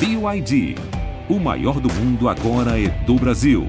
BYD. O maior do mundo agora é do Brasil.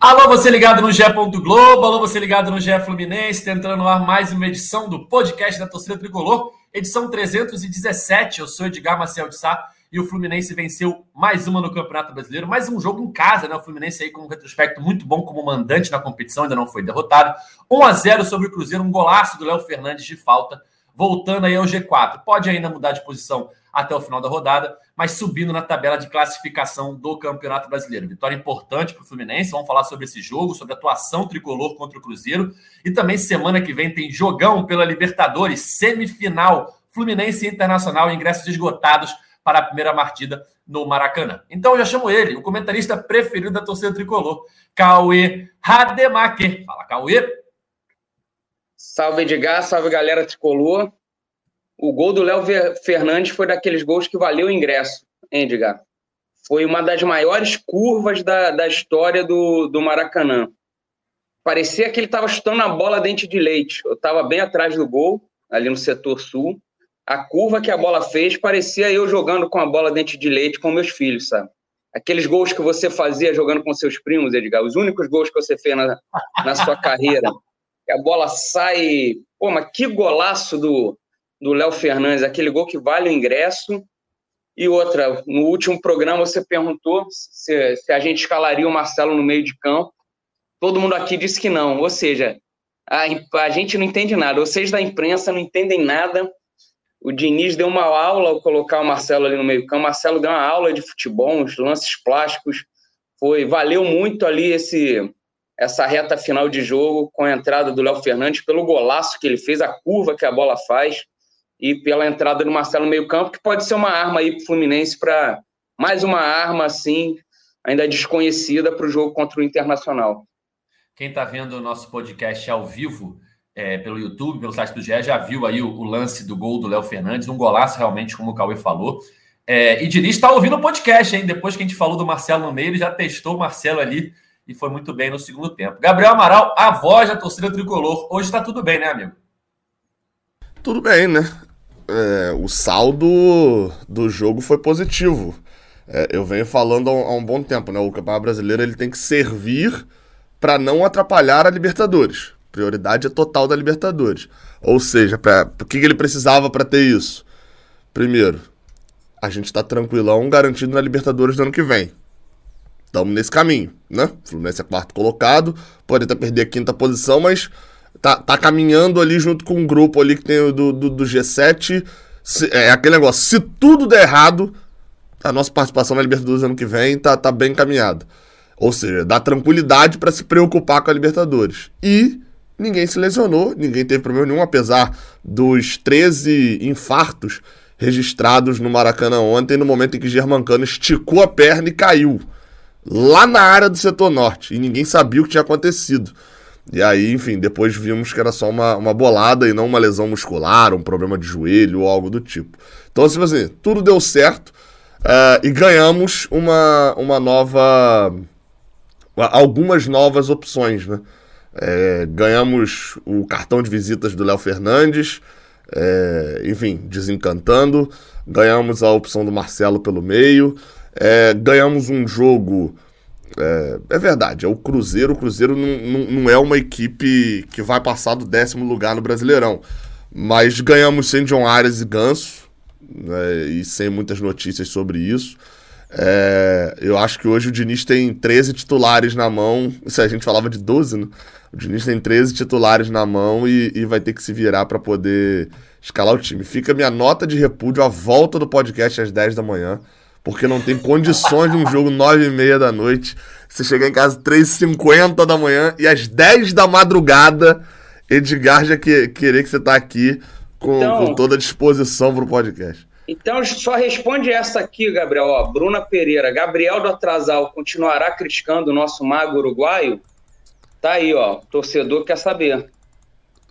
Alô, você ligado no GE. Globo, alô, você ligado no GE Fluminense, tentando no ar mais uma edição do podcast da Torcida Tricolor, edição 317. Eu sou Edgar Marcel de Sá e o Fluminense venceu mais uma no Campeonato Brasileiro, mais um jogo em casa, né? O Fluminense aí com um retrospecto muito bom como mandante na competição, ainda não foi derrotado. 1 a 0 sobre o Cruzeiro, um golaço do Léo Fernandes de falta, voltando aí ao G4. Pode ainda mudar de posição até o final da rodada, mas subindo na tabela de classificação do Campeonato Brasileiro. Vitória importante para o Fluminense. Vamos falar sobre esse jogo, sobre a atuação tricolor contra o Cruzeiro. E também semana que vem tem jogão pela Libertadores, semifinal. Fluminense Internacional, ingressos esgotados para a primeira partida no Maracanã. Então eu já chamo ele, o comentarista preferido da torcida tricolor, Cauê Rademacher. Fala, Cauê. Salve, Edgar, salve, galera tricolor. O gol do Léo Fernandes foi daqueles gols que valeu o ingresso, hein, Edgar? Foi uma das maiores curvas da, da história do, do Maracanã. Parecia que ele estava chutando a bola dente de leite. Eu estava bem atrás do gol, ali no setor sul a curva que a bola fez parecia eu jogando com a bola dentro de leite com meus filhos, sabe? Aqueles gols que você fazia jogando com seus primos, Edgar, os únicos gols que você fez na, na sua carreira. a bola sai. Pô, mas que golaço do do Léo Fernandes, aquele gol que vale o ingresso. E outra, no último programa você perguntou se, se a gente escalaria o Marcelo no meio de campo. Todo mundo aqui disse que não. Ou seja, a, a gente não entende nada. Vocês da imprensa não entendem nada o Diniz deu uma aula ao colocar o Marcelo ali no meio-campo. Marcelo deu uma aula de futebol, uns lances plásticos. Foi, valeu muito ali esse essa reta final de jogo com a entrada do Léo Fernandes, pelo golaço que ele fez, a curva que a bola faz e pela entrada do Marcelo no meio-campo, que pode ser uma arma aí para o Fluminense para mais uma arma assim, ainda desconhecida para o jogo contra o Internacional. Quem está vendo o nosso podcast ao vivo é, pelo YouTube, pelo site do GE, já viu aí o, o lance do gol do Léo Fernandes, um golaço realmente, como o Cauê falou. É, e Diniz está ouvindo o podcast, hein? Depois que a gente falou do Marcelo no meio, ele já testou o Marcelo ali e foi muito bem no segundo tempo. Gabriel Amaral, a voz da torcida tricolor. Hoje está tudo bem, né, amigo? Tudo bem, né? É, o saldo do jogo foi positivo. É, eu venho falando há um, bom tempo, né? O Campeonato Brasileiro ele tem que servir para não atrapalhar a Libertadores. Prioridade é total da Libertadores. Ou seja, pra, o que, que ele precisava para ter isso? Primeiro, a gente está tranquilão, garantido na Libertadores do ano que vem. Estamos nesse caminho, né? O Fluminense é quarto colocado, pode até perder a quinta posição, mas tá, tá caminhando ali junto com um grupo ali que tem o do, do, do G7. Se, é aquele negócio, se tudo der errado, a nossa participação na Libertadores do ano que vem tá, tá bem encaminhada. Ou seja, dá tranquilidade para se preocupar com a Libertadores. E ninguém se lesionou, ninguém teve problema nenhum, apesar dos 13 infartos registrados no Maracanã ontem, no momento em que Germancano esticou a perna e caiu. Lá na área do setor norte. E ninguém sabia o que tinha acontecido. E aí, enfim, depois vimos que era só uma, uma bolada e não uma lesão muscular, um problema de joelho ou algo do tipo. Então, assim, assim tudo deu certo uh, e ganhamos uma, uma nova. algumas novas opções, né? É, ganhamos o cartão de visitas do Léo Fernandes, é, enfim, desencantando. Ganhamos a opção do Marcelo pelo meio. É, ganhamos um jogo. É, é, verdade, é o Cruzeiro. O Cruzeiro não, não, não, é uma equipe que vai passar do décimo lugar no Brasileirão. Mas ganhamos sem John Arias e Ganso, né, e sem muitas notícias sobre isso. É, eu acho que hoje o Diniz tem 13 titulares na mão. Se a gente falava de 12, né? O Diniz tem 13 titulares na mão e, e vai ter que se virar para poder escalar o time. Fica minha nota de repúdio à volta do podcast às 10 da manhã, porque não tem condições de um jogo 9 e meia da noite. Você chegar em casa 3h50 da manhã e às 10 da madrugada, Edgar já que, querer que você tá aqui com, então, com toda a disposição pro podcast. Então, só responde essa aqui, Gabriel. Ó, Bruna Pereira. Gabriel do Atrasal continuará criticando o nosso mago uruguaio? Tá aí, ó. O torcedor quer saber.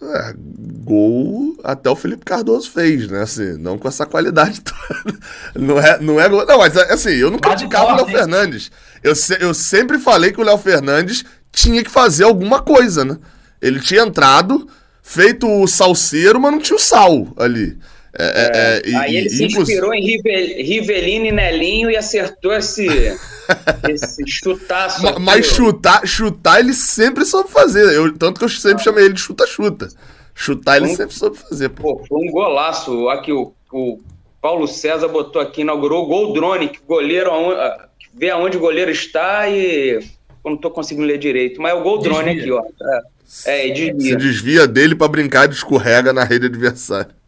É, gol até o Felipe Cardoso fez, né? Assim, não com essa qualidade toda. Não é, não é gol. Não, mas assim, eu não criticava o Léo Fernandes. Eu, se, eu sempre falei que o Léo Fernandes tinha que fazer alguma coisa, né? Ele tinha entrado, feito o salseiro, mas não tinha o sal ali. É, é, é, aí ele se inspirou em Rivelino e Nelinho e acertou esse, esse chutaço. Mas, mas chutar, chutar ele sempre soube fazer. Eu, tanto que eu sempre chamei ele de chuta-chuta. Chutar ele um, sempre soube fazer. Pô. pô. foi um golaço. Aqui o, o Paulo César botou aqui, inaugurou o gol drone, que o goleiro vê aonde o goleiro está e. Eu não estou conseguindo ler direito, mas é o gol drone aqui, ó. É, é desvia. Se desvia dele para brincar de escorrega na rede adversária.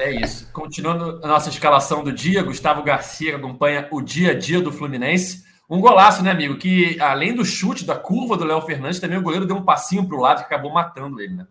É isso. Continuando a nossa escalação do dia, Gustavo Garcia acompanha o dia a dia do Fluminense. Um golaço, né, amigo? Que além do chute da curva do Léo Fernandes, também o goleiro deu um passinho para o lado que acabou matando ele, né?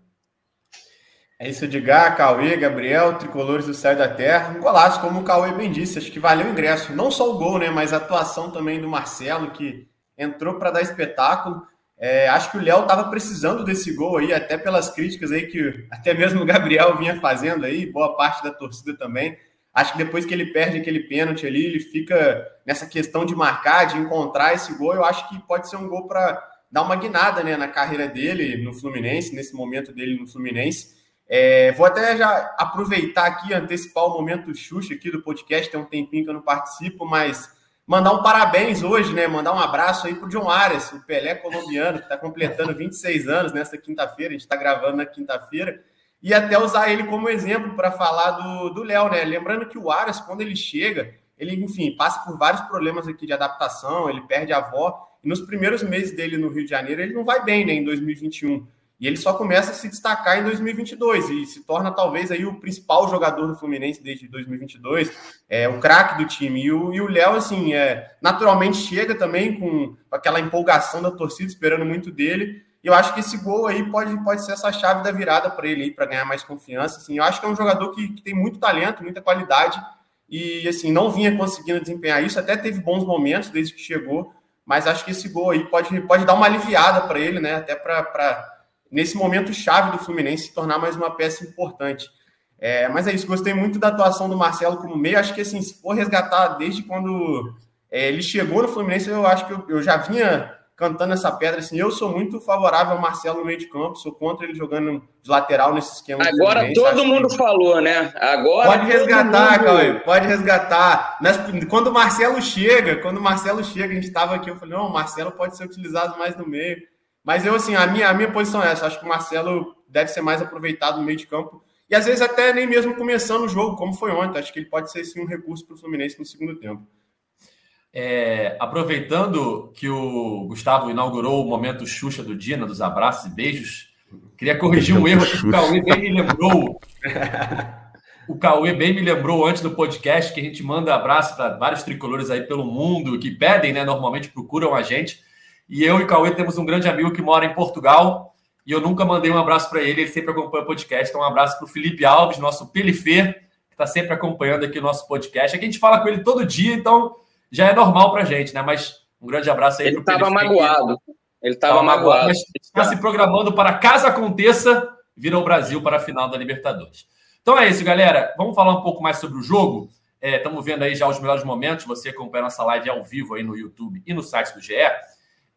É isso, Edgar, Cauê, Gabriel, tricolores do céu da terra. Um golaço, como o Cauê bem disse, acho que valeu o ingresso. Não só o gol, né, mas a atuação também do Marcelo, que entrou para dar espetáculo. É, acho que o Léo estava precisando desse gol aí, até pelas críticas aí que até mesmo o Gabriel vinha fazendo aí, boa parte da torcida também. Acho que depois que ele perde aquele pênalti ali, ele fica nessa questão de marcar, de encontrar esse gol. Eu acho que pode ser um gol para dar uma guinada né, na carreira dele no Fluminense, nesse momento dele no Fluminense. É, vou até já aproveitar aqui, antecipar o momento Xuxa aqui do podcast, tem um tempinho que eu não participo, mas mandar um parabéns hoje, né? Mandar um abraço aí pro John Arias, o Pelé colombiano, que está completando 26 anos nesta quinta-feira, a gente está gravando na quinta-feira, e até usar ele como exemplo para falar do Léo, né? Lembrando que o Arias, quando ele chega, ele, enfim, passa por vários problemas aqui de adaptação, ele perde a avó, e nos primeiros meses dele no Rio de Janeiro, ele não vai bem, né? Em 2021. E ele só começa a se destacar em 2022 e se torna talvez aí o principal jogador do Fluminense desde 2022, é o craque do time. E o Léo, assim, é, naturalmente chega também com aquela empolgação da torcida, esperando muito dele. E eu acho que esse gol aí pode, pode ser essa chave da virada para ele, para ganhar mais confiança. Assim, eu acho que é um jogador que, que tem muito talento, muita qualidade e assim não vinha conseguindo desempenhar isso. Até teve bons momentos desde que chegou, mas acho que esse gol aí pode, pode dar uma aliviada para ele, né? Até para nesse momento chave do Fluminense se tornar mais uma peça importante. É, mas é isso, gostei muito da atuação do Marcelo como meio. Acho que assim, se for resgatar desde quando é, ele chegou no Fluminense, eu acho que eu, eu, já vinha cantando essa pedra. Assim, eu sou muito favorável ao Marcelo no meio de campo, sou contra ele jogando de lateral nesse esquema. Agora todo mundo que... falou, né? Agora pode resgatar, mundo... Cauê, pode resgatar. Nas... Quando o Marcelo chega, quando o Marcelo chega, a gente estava aqui, eu falei, não, o Marcelo pode ser utilizado mais no meio. Mas eu, assim, a minha, a minha posição é essa. Acho que o Marcelo deve ser mais aproveitado no meio de campo. E às vezes até nem mesmo começando o jogo, como foi ontem. Acho que ele pode ser sim um recurso para o Fluminense no segundo tempo. É, aproveitando que o Gustavo inaugurou o momento Xuxa do dia, né, dos abraços e beijos, queria corrigir um erro que o Cauê bem me lembrou. o Cauê bem me lembrou antes do podcast que a gente manda abraço para vários tricolores aí pelo mundo que pedem, né? Normalmente procuram a gente. E eu e Cauê temos um grande amigo que mora em Portugal e eu nunca mandei um abraço para ele, ele sempre acompanha o podcast. Então, um abraço para o Felipe Alves, nosso Pelifê, que está sempre acompanhando aqui o nosso podcast. Aqui a gente fala com ele todo dia, então já é normal para gente, né? Mas um grande abraço aí para o Ele estava magoado. Ele estava magoado. Mas está se programando para caso aconteça, vir ao Brasil para a final da Libertadores. Então é isso, galera. Vamos falar um pouco mais sobre o jogo. Estamos é, vendo aí já os melhores momentos. Você acompanha nossa live ao vivo aí no YouTube e no site do GE.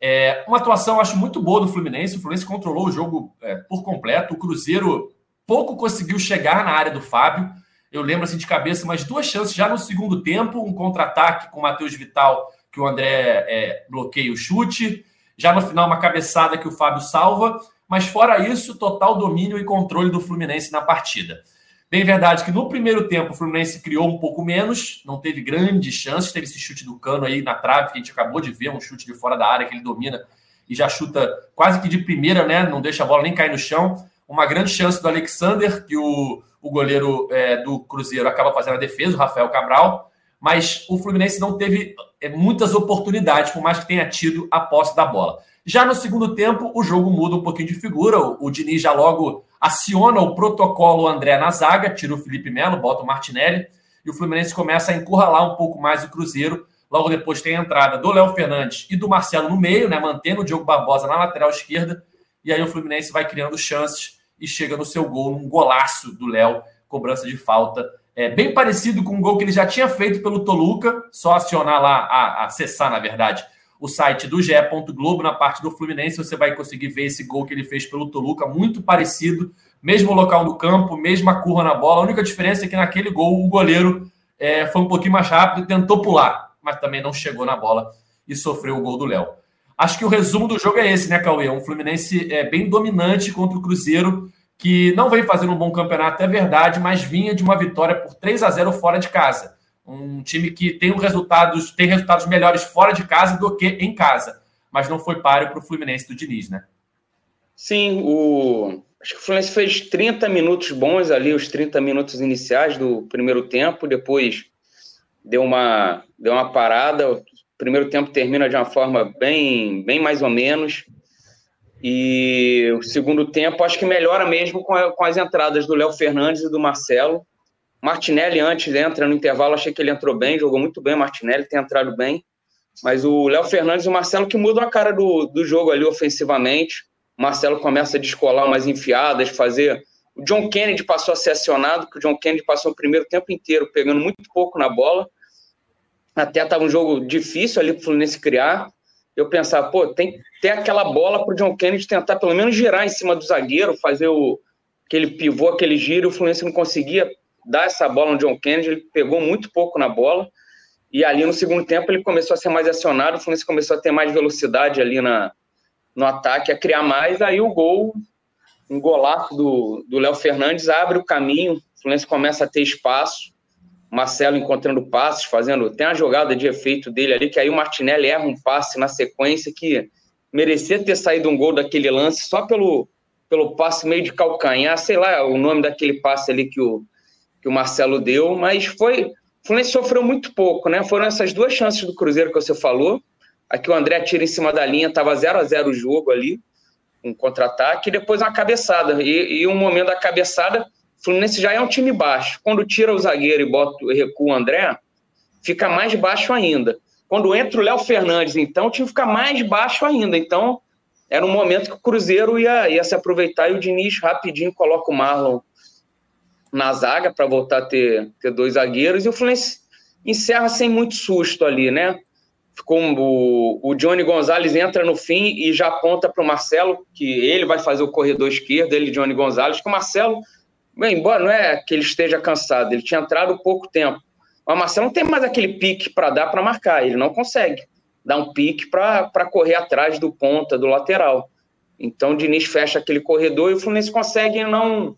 É, uma atuação, acho, muito boa do Fluminense. O Fluminense controlou o jogo é, por completo. O Cruzeiro pouco conseguiu chegar na área do Fábio. Eu lembro assim de cabeça umas duas chances já no segundo tempo, um contra-ataque com o Matheus Vital, que o André é, bloqueia o chute. Já no final, uma cabeçada que o Fábio salva. Mas fora isso, total domínio e controle do Fluminense na partida. Bem verdade que no primeiro tempo o Fluminense criou um pouco menos, não teve grandes chances, teve esse chute do cano aí na trave que a gente acabou de ver, um chute de fora da área que ele domina e já chuta quase que de primeira, né? Não deixa a bola nem cair no chão. Uma grande chance do Alexander, que o, o goleiro é, do Cruzeiro acaba fazendo a defesa, o Rafael Cabral, mas o Fluminense não teve é, muitas oportunidades, por mais que tenha tido a posse da bola. Já no segundo tempo, o jogo muda um pouquinho de figura. O, Diniz já logo aciona o protocolo André na zaga, tira o Felipe Melo, bota o Martinelli, e o Fluminense começa a encurralar um pouco mais o Cruzeiro. Logo depois tem a entrada do Léo Fernandes e do Marcelo no meio, né, mantendo o Diogo Barbosa na lateral esquerda, e aí o Fluminense vai criando chances e chega no seu gol, num golaço do Léo, cobrança de falta. É, bem parecido com o gol que ele já tinha feito pelo Toluca, só acionar lá, a, acessar, na verdade, o site do GE. Globo na parte do Fluminense, você vai conseguir ver esse gol que ele fez pelo Toluca, muito parecido mesmo local do campo, mesma curva na bola. A única diferença é que naquele gol o goleiro é, foi um pouquinho mais rápido tentou pular, mas também não chegou na bola e sofreu o gol do Léo. Acho que o resumo do jogo é esse, né, Cauê? Um Fluminense é, bem dominante contra o Cruzeiro, que não vem fazendo um bom campeonato, é verdade, mas vinha de uma vitória por 3 a 0 fora de casa. Um time que tem resultados, tem resultados melhores fora de casa do que em casa. Mas não foi páreo para o Fluminense do Diniz, né? Sim, o... acho que o Fluminense fez 30 minutos bons ali, os 30 minutos iniciais do primeiro tempo, depois deu uma, deu uma parada. O primeiro tempo termina de uma forma bem, bem mais ou menos. E o segundo tempo acho que melhora mesmo com, a, com as entradas do Léo Fernandes e do Marcelo. Martinelli antes entra no intervalo, achei que ele entrou bem, jogou muito bem. Martinelli tem entrado bem. Mas o Léo Fernandes e o Marcelo que mudam a cara do, do jogo ali ofensivamente. O Marcelo começa a descolar umas enfiadas, fazer. O John Kennedy passou a ser acionado, porque o John Kennedy passou o primeiro tempo inteiro pegando muito pouco na bola. Até estava um jogo difícil ali para o Fluminense criar. Eu pensava, pô, tem que ter aquela bola para o John Kennedy tentar pelo menos girar em cima do zagueiro, fazer o, aquele pivô, aquele giro. O Fluminense não conseguia dar essa bola no John Kennedy, ele pegou muito pouco na bola. E ali no segundo tempo ele começou a ser mais acionado, o Fluminense começou a ter mais velocidade ali na, no ataque, a criar mais. Aí o gol, um golaço do Léo Fernandes, abre o caminho, o Fluminense começa a ter espaço. Marcelo encontrando passes, fazendo. Tem uma jogada de efeito dele ali, que aí o Martinelli erra um passe na sequência que merecia ter saído um gol daquele lance só pelo, pelo passe meio de calcanhar, sei lá o nome daquele passe ali que o, que o Marcelo deu, mas foi. O Fluminense sofreu muito pouco, né? Foram essas duas chances do Cruzeiro que você falou. Aqui o André tira em cima da linha, estava 0 a 0 o jogo ali, um contra-ataque, e depois uma cabeçada. E, e um momento da cabeçada, o Fluminense já é um time baixo. Quando tira o zagueiro e bota recua o André, fica mais baixo ainda. Quando entra o Léo Fernandes, então, o time fica mais baixo ainda. Então, era um momento que o Cruzeiro ia, ia se aproveitar e o Diniz rapidinho coloca o Marlon na zaga para voltar a ter, ter dois zagueiros, e o Fluminense encerra sem muito susto ali, né? Ficou o, o Johnny Gonzalez entra no fim e já aponta para o Marcelo, que ele vai fazer o corredor esquerdo, ele, Johnny Gonzalez, que o Marcelo, bem, embora não é que ele esteja cansado, ele tinha entrado pouco tempo. Mas o Marcelo não tem mais aquele pique para dar para marcar, ele não consegue dar um pique para correr atrás do ponta, do lateral. Então o Diniz fecha aquele corredor e o Fluminense consegue não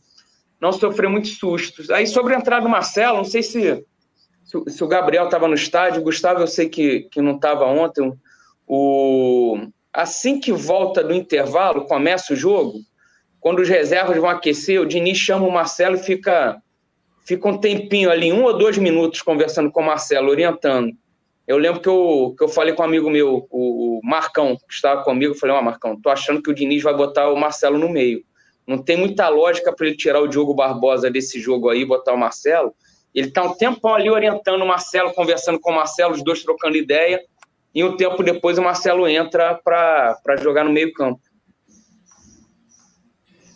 não sofreu muitos sustos. Aí, sobre a entrada do Marcelo, não sei se, se, se o Gabriel estava no estádio, o Gustavo eu sei que, que não estava ontem. O, assim que volta do intervalo, começa o jogo, quando os reservas vão aquecer, o Diniz chama o Marcelo e fica, fica um tempinho ali, um ou dois minutos, conversando com o Marcelo, orientando. Eu lembro que eu, que eu falei com um amigo meu, o Marcão, que estava comigo, falei, ó, oh, Marcão, tô achando que o Diniz vai botar o Marcelo no meio. Não tem muita lógica para ele tirar o Diogo Barbosa desse jogo aí e botar o Marcelo. Ele está um tempão ali orientando o Marcelo, conversando com o Marcelo, os dois trocando ideia. E um tempo depois o Marcelo entra para jogar no meio-campo.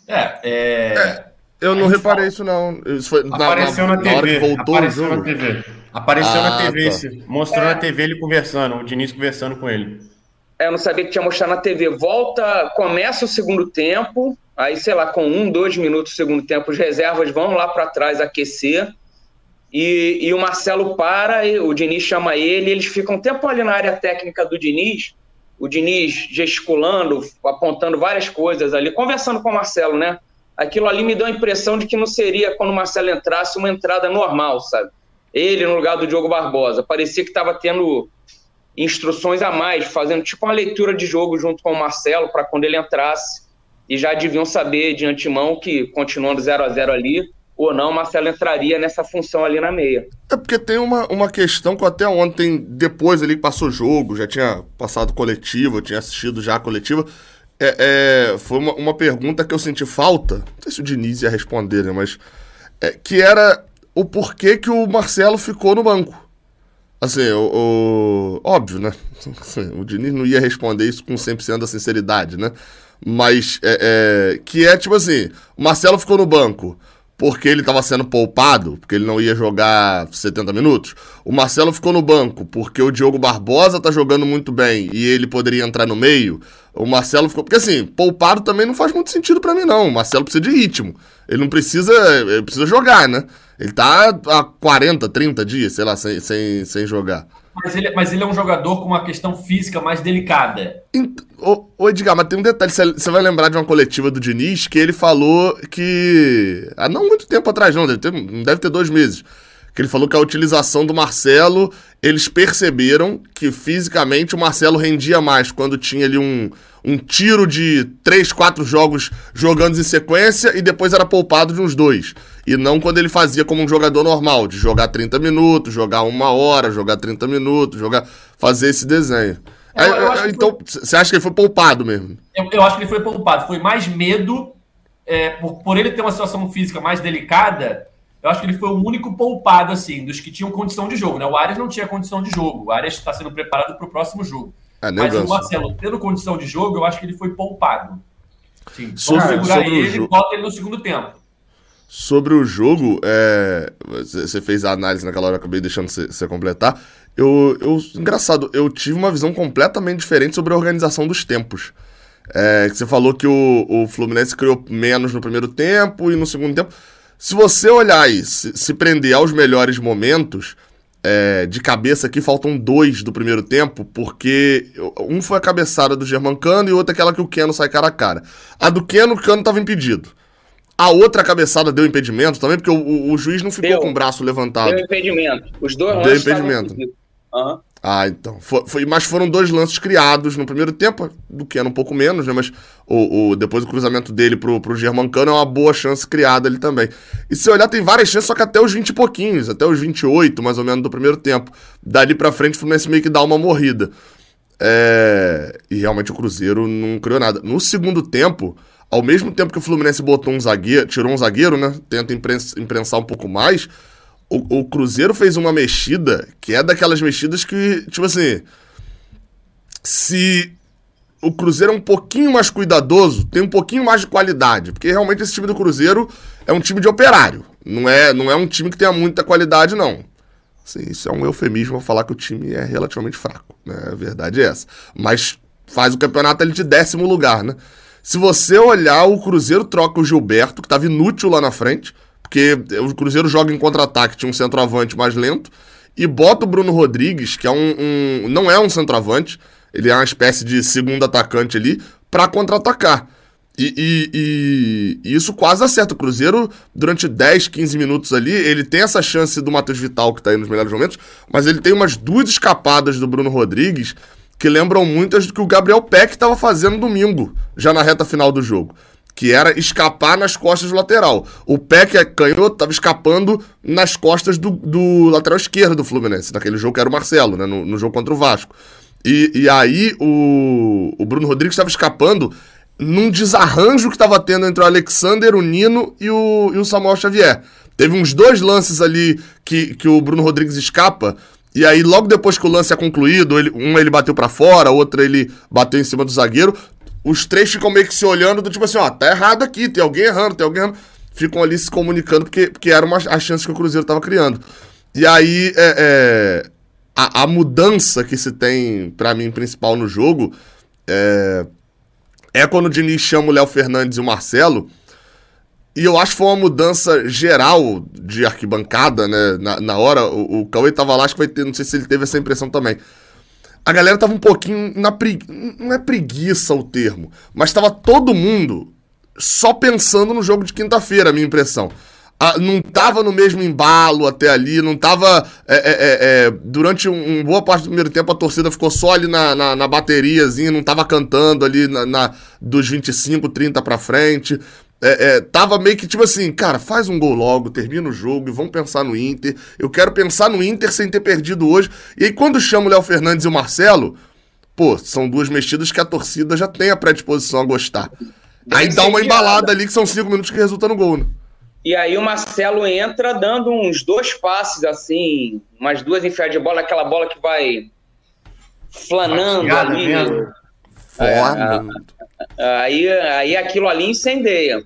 É, é... é, Eu não reparei fala... isso, não. Isso foi Apareceu na, na, na, na TV. voltou Apareceu na TV. Apareceu ah, na TV. Tá. Mostrou é. na TV ele conversando, o Diniz conversando com ele. É, eu não sabia que tinha mostrado na TV. Volta, começa o segundo tempo, Aí, sei lá, com um, dois minutos do segundo tempo, os reservas vão lá para trás aquecer. E, e, o Marcelo para, o Diniz chama ele, eles ficam um tempo ali na área técnica do Diniz, o Diniz gesticulando, apontando várias coisas ali, conversando com o Marcelo, né? Aquilo ali me deu a impressão de que não seria, quando o Marcelo entrasse, uma entrada normal, sabe? Ele no lugar do Diogo Barbosa. Parecia que estava tendo instruções a mais, fazendo tipo uma leitura de jogo junto com o Marcelo, para quando ele entrasse e já deviam saber de antemão que, continuando 0 a 0 ali, ou não, Marcelo entraria nessa função ali na meia. É porque tem uma, uma questão que até ontem, depois ali que passou o jogo, já tinha passado coletivo, tinha assistido já a coletiva, é, é, foi uma, uma pergunta que eu senti falta, não sei se o Diniz ia responder, né, mas é, que era o porquê que o Marcelo ficou no banco. Assim, o, o óbvio, né? Assim, o Diniz não ia responder isso com 100% da sinceridade, né? Mas, é, é, que é tipo assim: o Marcelo ficou no banco porque ele estava sendo poupado, porque ele não ia jogar 70 minutos. O Marcelo ficou no banco porque o Diogo Barbosa tá jogando muito bem e ele poderia entrar no meio. O Marcelo ficou. Porque assim, poupado também não faz muito sentido para mim, não. O Marcelo precisa de ritmo. Ele não precisa. Ele precisa jogar, né? Ele tá há 40, 30 dias, sei lá, sem, sem, sem jogar. Mas ele, mas ele é um jogador com uma questão física mais delicada. Ô, ô Edgar, mas tem um detalhe. Você vai lembrar de uma coletiva do Diniz que ele falou que. Há não muito tempo atrás, não, deve ter, deve ter dois meses. Que ele falou que a utilização do Marcelo, eles perceberam que fisicamente o Marcelo rendia mais quando tinha ali um, um tiro de três, quatro jogos jogando em sequência e depois era poupado de uns dois. E não quando ele fazia como um jogador normal, de jogar 30 minutos, jogar uma hora, jogar 30 minutos, jogar fazer esse desenho. Eu, eu então, você acha que ele foi poupado mesmo? Eu, eu, acho que ele foi poupado. Foi mais medo, é, por, por ele ter uma situação física mais delicada, eu acho que ele foi o único poupado, assim, dos que tinham condição de jogo. Né? O Arias não tinha condição de jogo. O Arias está sendo preparado para o próximo jogo. É, Mas o Marcelo, tendo condição de jogo, eu acho que ele foi poupado. Sim, sobre, segurar sobre ele e bota ele no segundo tempo. Sobre o jogo, é... você fez a análise naquela hora, acabei deixando você completar. Eu, eu, engraçado, eu tive uma visão completamente diferente sobre a organização dos tempos. É, você falou que o, o Fluminense criou menos no primeiro tempo e no segundo tempo. Se você olhar aí, se, se prender aos melhores momentos, é, de cabeça aqui, faltam dois do primeiro tempo, porque um foi a cabeçada do Germancano e outra aquela que o Keno sai cara a cara. A do Keno, o Keno estava impedido. A outra cabeçada deu impedimento também, porque o, o, o juiz não ficou deu. com o braço levantado. Deu impedimento. Os dois Deu impedimento. Uhum. Ah, então. Foi, foi, mas foram dois lances criados no primeiro tempo, do que era um pouco menos, né? Mas o, o, depois do cruzamento dele pro, pro Germancano é uma boa chance criada ali também. E se olhar, tem várias chances, só que até os 20 e pouquinhos, até os 28, mais ou menos, do primeiro tempo. Dali pra frente, o Fluminense meio que dá uma morrida. É... E realmente o Cruzeiro não criou nada. No segundo tempo, ao mesmo tempo que o Fluminense botou um zagueiro, tirou um zagueiro, né? Tenta imprensar um pouco mais o, o, Cruzeiro fez uma mexida que é daquelas mexidas que, tipo assim. Se o Cruzeiro é um pouquinho mais cuidadoso, tem um pouquinho mais de qualidade. Porque realmente esse time do Cruzeiro é um time de operário. Não é, não é um time que tenha muita qualidade, não. Assim, isso é um eufemismo falar que o time é relativamente fraco. Né? A verdade é essa. Mas faz o campeonato ali de décimo lugar, né? Se você olhar, o Cruzeiro troca o Gilberto, que estava inútil lá na frente porque o Cruzeiro joga em contra-ataque, tinha um centroavante mais lento, e bota o Bruno Rodrigues, que é um, um não é um centroavante, ele é uma espécie de segundo atacante ali, para contra-atacar. E, e, e, e, isso quase acerta. O Cruzeiro, durante 10, 15 minutos ali, ele tem essa chance do Matheus Vital, que tá aí nos melhores momentos, mas ele tem umas duas escapadas do Bruno Rodrigues que lembram muitas do que o Gabriel Peck estava fazendo domingo, já na reta final do jogo que era escapar nas costas do lateral. O que é canhoto estava escapando nas costas do, do, lateral esquerdo do Fluminense, naquele jogo que era o Marcelo, né, no, no jogo contra o Vasco. E, e aí o, o Bruno Rodrigues estava escapando num desarranjo que estava tendo entre o Alexander, o Nino e o, e o Samuel Xavier. Teve uns dois lances ali que, que o Bruno Rodrigues escapa, e aí, logo depois que o lance é concluído, ele, um ele bateu para fora, outro ele bateu em cima do zagueiro os três ficam meio que se olhando do tipo assim, ó, tá errado aqui, tem alguém errando, tem alguém errando. Ficam ali se comunicando porque, porque era uma, a chance que o Cruzeiro tava criando. E aí, é, é a, a, mudança que se tem, para mim, principal no jogo, é, é quando o Diniz chama o Léo Fernandes e o Marcelo. E eu acho que foi uma mudança geral de arquibancada, né? Na, na hora, o, o Cauê tava lá, acho que vai ter, não sei se ele teve essa impressão também a galera tava um pouquinho na preguiça. Não é preguiça o termo, mas tava todo mundo só pensando no jogo de quinta-feira, a minha impressão. Não tava no mesmo embalo até ali, não tava. É, é, é, é durante um, um, boa parte do primeiro tempo, a torcida ficou só ali na, na, na bateriazinha, não tava cantando ali na, na dos 25, 30 pra frente é, é, tava meio que tipo assim, cara, faz um gol logo, termina o jogo e vamos pensar no Inter. Eu quero pensar no Inter sem ter perdido hoje. E aí, quando chama o Léo Fernandes e o Marcelo, pô, são duas mexidas que a torcida já tem a predisposição a gostar. Aí dá uma embalada ali que são cinco minutos que resulta no gol, né? E aí o Marcelo entra dando uns dois passes assim, umas duas enfiadas de bola, aquela bola que vai flanando ali. Mesmo. É, aí, aí aquilo ali incendeia.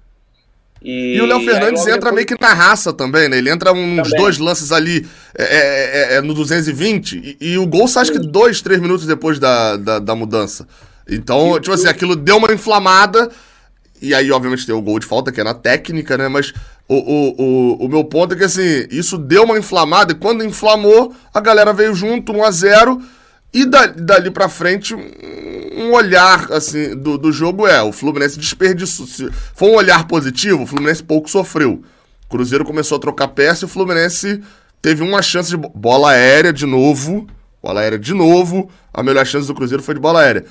E, e o Léo Fernandes entra depois... meio que na raça também, né? Ele entra uns também. dois lances ali é, é, é, é no 220 e, e, o gol sai acho que dois, três minutos depois da, da, da mudança. Então, e tipo assim, aquilo deu uma inflamada. E aí, obviamente, tem o gol de falta, que é na técnica, né? Mas o, o, o, o meu ponto é que, assim, isso deu uma inflamada. E quando inflamou, a galera veio junto, 1 a 0 E dali, dali pra frente, um olhar, assim, do, do jogo é: o Fluminense desperdiçou. Se foi um olhar positivo, o Fluminense pouco sofreu. O Cruzeiro começou a trocar peça e o Fluminense teve uma chance de bola aérea de novo. Bola aérea de novo. A melhor chance do Cruzeiro foi de bola aérea.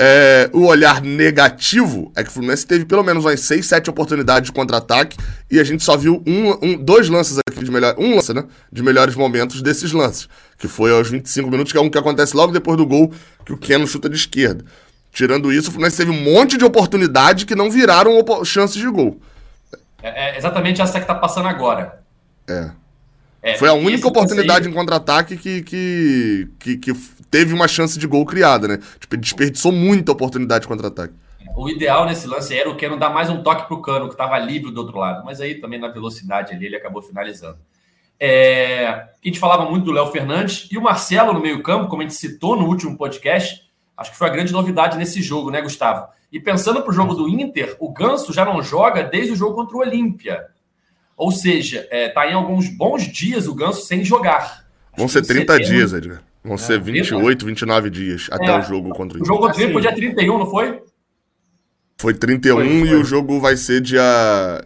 É, o olhar negativo é que o Fluminense teve pelo menos umas 6, 7 oportunidades de contra-ataque e a gente só viu um, um, dois lances aqui de melhor, um lance, né, de melhores momentos desses lances, que foi aos 25 minutos, que é um que acontece logo depois do gol que o Keno chuta de esquerda. Tirando isso, o Fluminense teve um monte de oportunidade que não viraram chances de gol. É, é exatamente essa que tá passando agora. É. É, Foi a única oportunidade aí... em contra-ataque que, que, que, que, teve uma chance de gol criada, né? Tipo, desperdiçou muita oportunidade de contra-ataque. O ideal nesse lance era o Keno dar mais um toque pro Cano, que estava livre do outro lado. Mas aí também na velocidade ali ele acabou finalizando. É... A gente falava muito do Léo Fernandes e o Marcelo no meio-campo, como a gente citou no último podcast, acho que foi a grande novidade nesse jogo, né, Gustavo? E pensando pro jogo do Inter, o Ganso já não joga desde o jogo contra o Olímpia. Ou seja, está é, tá em alguns bons dias o Ganso sem jogar. Vão ser 30 setembro, dias, Edgar. Vão é, ser 28, 29 dias até é, o jogo contra o O jogo contra o Inter foi dia 31, não foi? Foi 31 foi, foi. e o jogo vai ser dia,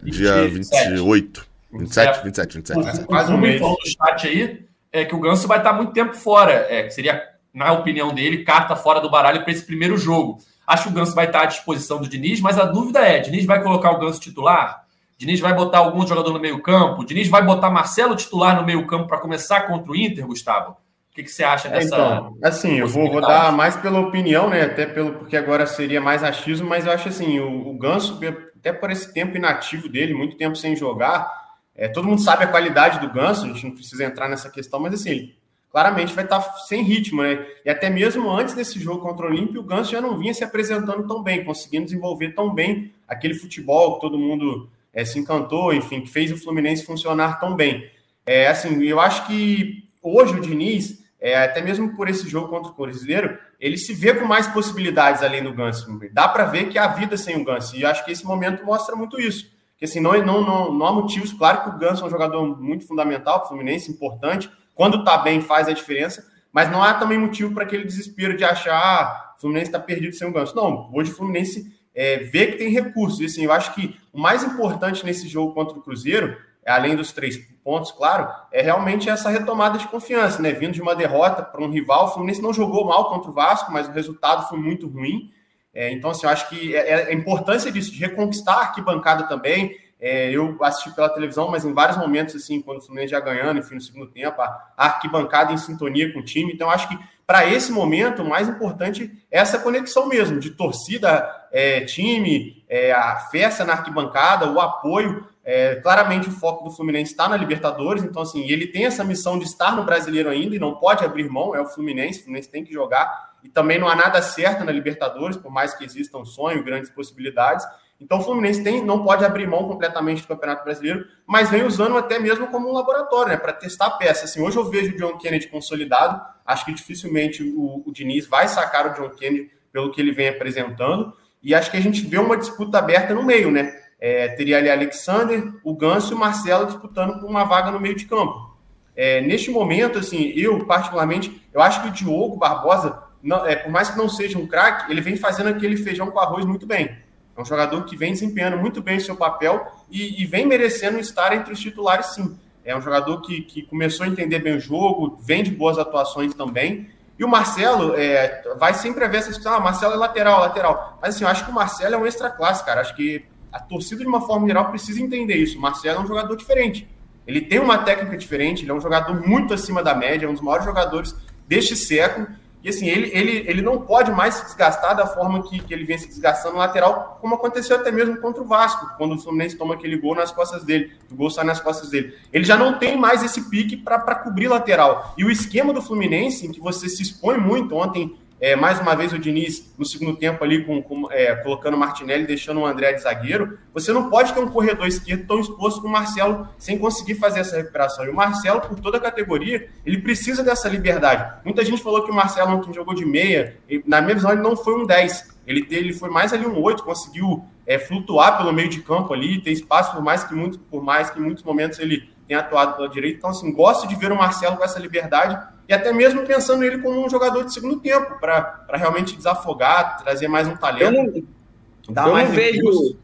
27. dia 28. 27, 27, 27. 27. Quase um falou no chat aí é que o Ganso vai estar muito tempo fora. É, que seria, na opinião dele, carta fora do baralho para esse primeiro jogo. Acho que o Ganso vai estar à disposição do Diniz, mas a dúvida é: Diniz vai colocar o Ganso titular? Diniz vai botar algum jogador no meio-campo? Diniz vai botar Marcelo titular no meio-campo para começar contra o Inter, Gustavo? O que, que você acha dessa? Então, assim, eu vou, vou, dar mais pela opinião, né? Até pelo porque agora seria mais achismo, mas eu acho assim, o, o Ganso, até por esse tempo inativo dele, muito tempo sem jogar, é, todo mundo sabe a qualidade do Ganso, a gente não precisa entrar nessa questão, mas assim, ele claramente vai estar sem ritmo, né? E até mesmo antes desse jogo contra o Olímpio, o Ganso já não vinha se apresentando tão bem, conseguindo desenvolver tão bem aquele futebol que todo mundo é, se encantou, enfim, que fez o Fluminense funcionar tão bem. É, assim, eu acho que hoje o Diniz, é, até mesmo por esse jogo contra o Cruzeiro, ele se vê com mais possibilidades além do Ganso. Dá para ver que há vida sem o Ganso, e acho que esse momento mostra muito isso. Que assim, não, não, não, não há motivos, claro que o Ganso é um jogador muito fundamental Fluminense, importante, quando está bem faz a diferença, mas não há também motivo para aquele desespero de achar ah, o Fluminense está perdido sem o Ganso. Não, hoje o Fluminense é, vê que tem recursos. E assim, eu acho que o mais importante nesse jogo contra o Cruzeiro, além dos três pontos, claro, é realmente essa retomada de confiança, né? Vindo de uma derrota para um rival, o Fluminense não jogou mal contra o Vasco, mas o resultado foi muito ruim. É, então, assim, eu acho que é, é a importância disso, de reconquistar a arquibancada também. É, eu assisti pela televisão, mas em vários momentos, assim, quando o Fluminense já ganhando, enfim, no segundo tempo, a, a arquibancada em sintonia com o time. Então, acho que para esse momento, o mais importante é essa conexão mesmo, de torcida, é, time, é, a festa na arquibancada, o apoio. É, claramente o foco do Fluminense está na Libertadores, então assim, ele tem essa missão de estar no brasileiro ainda e não pode abrir mão, é o Fluminense, o Fluminense tem que jogar, e também não há nada certo na Libertadores, por mais que existam um sonho, grandes possibilidades. Então o Fluminense tem, não pode abrir mão completamente do Campeonato Brasileiro, mas vem usando até mesmo como um laboratório, né, para testar peças. Assim, hoje eu vejo o John Kennedy consolidado, acho que dificilmente o, o Diniz vai sacar o John Kennedy pelo que ele vem apresentando, e acho que a gente vê uma disputa aberta no meio, né? É, teria ali Alexander, o Ganso e o Marcelo disputando por uma vaga no meio de campo. É, neste momento, assim, eu particularmente, eu acho que o Diogo Barbosa, não, é, por mais que não seja um craque, ele vem fazendo aquele feijão com arroz muito bem. É um jogador que vem desempenhando muito bem o seu papel e, e, vem merecendo estar entre os titulares, sim. É um jogador que, que começou a entender bem o jogo, vem de boas atuações também. E o Marcelo é, vai sempre haver essa discussão: ah, Marcelo é lateral, lateral. Mas assim, eu acho que o Marcelo é um extra classe, cara. Acho que a torcida, de uma forma geral, precisa entender isso. O Marcelo é um jogador diferente. Ele tem uma técnica diferente, ele é um jogador muito acima da média, é um dos maiores jogadores deste século. E assim, ele, ele, ele não pode mais se desgastar da forma que, que ele vem se desgastando no lateral, como aconteceu até mesmo contra o Vasco, quando o Fluminense toma aquele gol nas costas dele, o gol sai nas costas dele. Ele já não tem mais esse pique para cobrir lateral. E o esquema do Fluminense, em que você se expõe muito, ontem é, mais uma vez o Diniz no segundo tempo ali com, com é, colocando o Martinelli, deixando o André de zagueiro, você não pode ter um corredor esquerdo tão exposto com o Marcelo sem conseguir fazer essa recuperação. E o Marcelo, por toda a categoria, ele precisa dessa liberdade. Muita gente falou que o Marcelo ontem jogou de meia, na minha visão ele não foi um 10, ele, ele foi mais ali um 8, conseguiu é, flutuar pelo meio de campo ali, ter espaço por mais que muito, por mais que em muitos momentos ele tenha atuado pela direita. Então, assim, gosto de ver o Marcelo com essa liberdade e até mesmo pensando ele como um jogador de segundo tempo, para realmente desafogar, trazer mais um talento. Eu não, eu não vejo.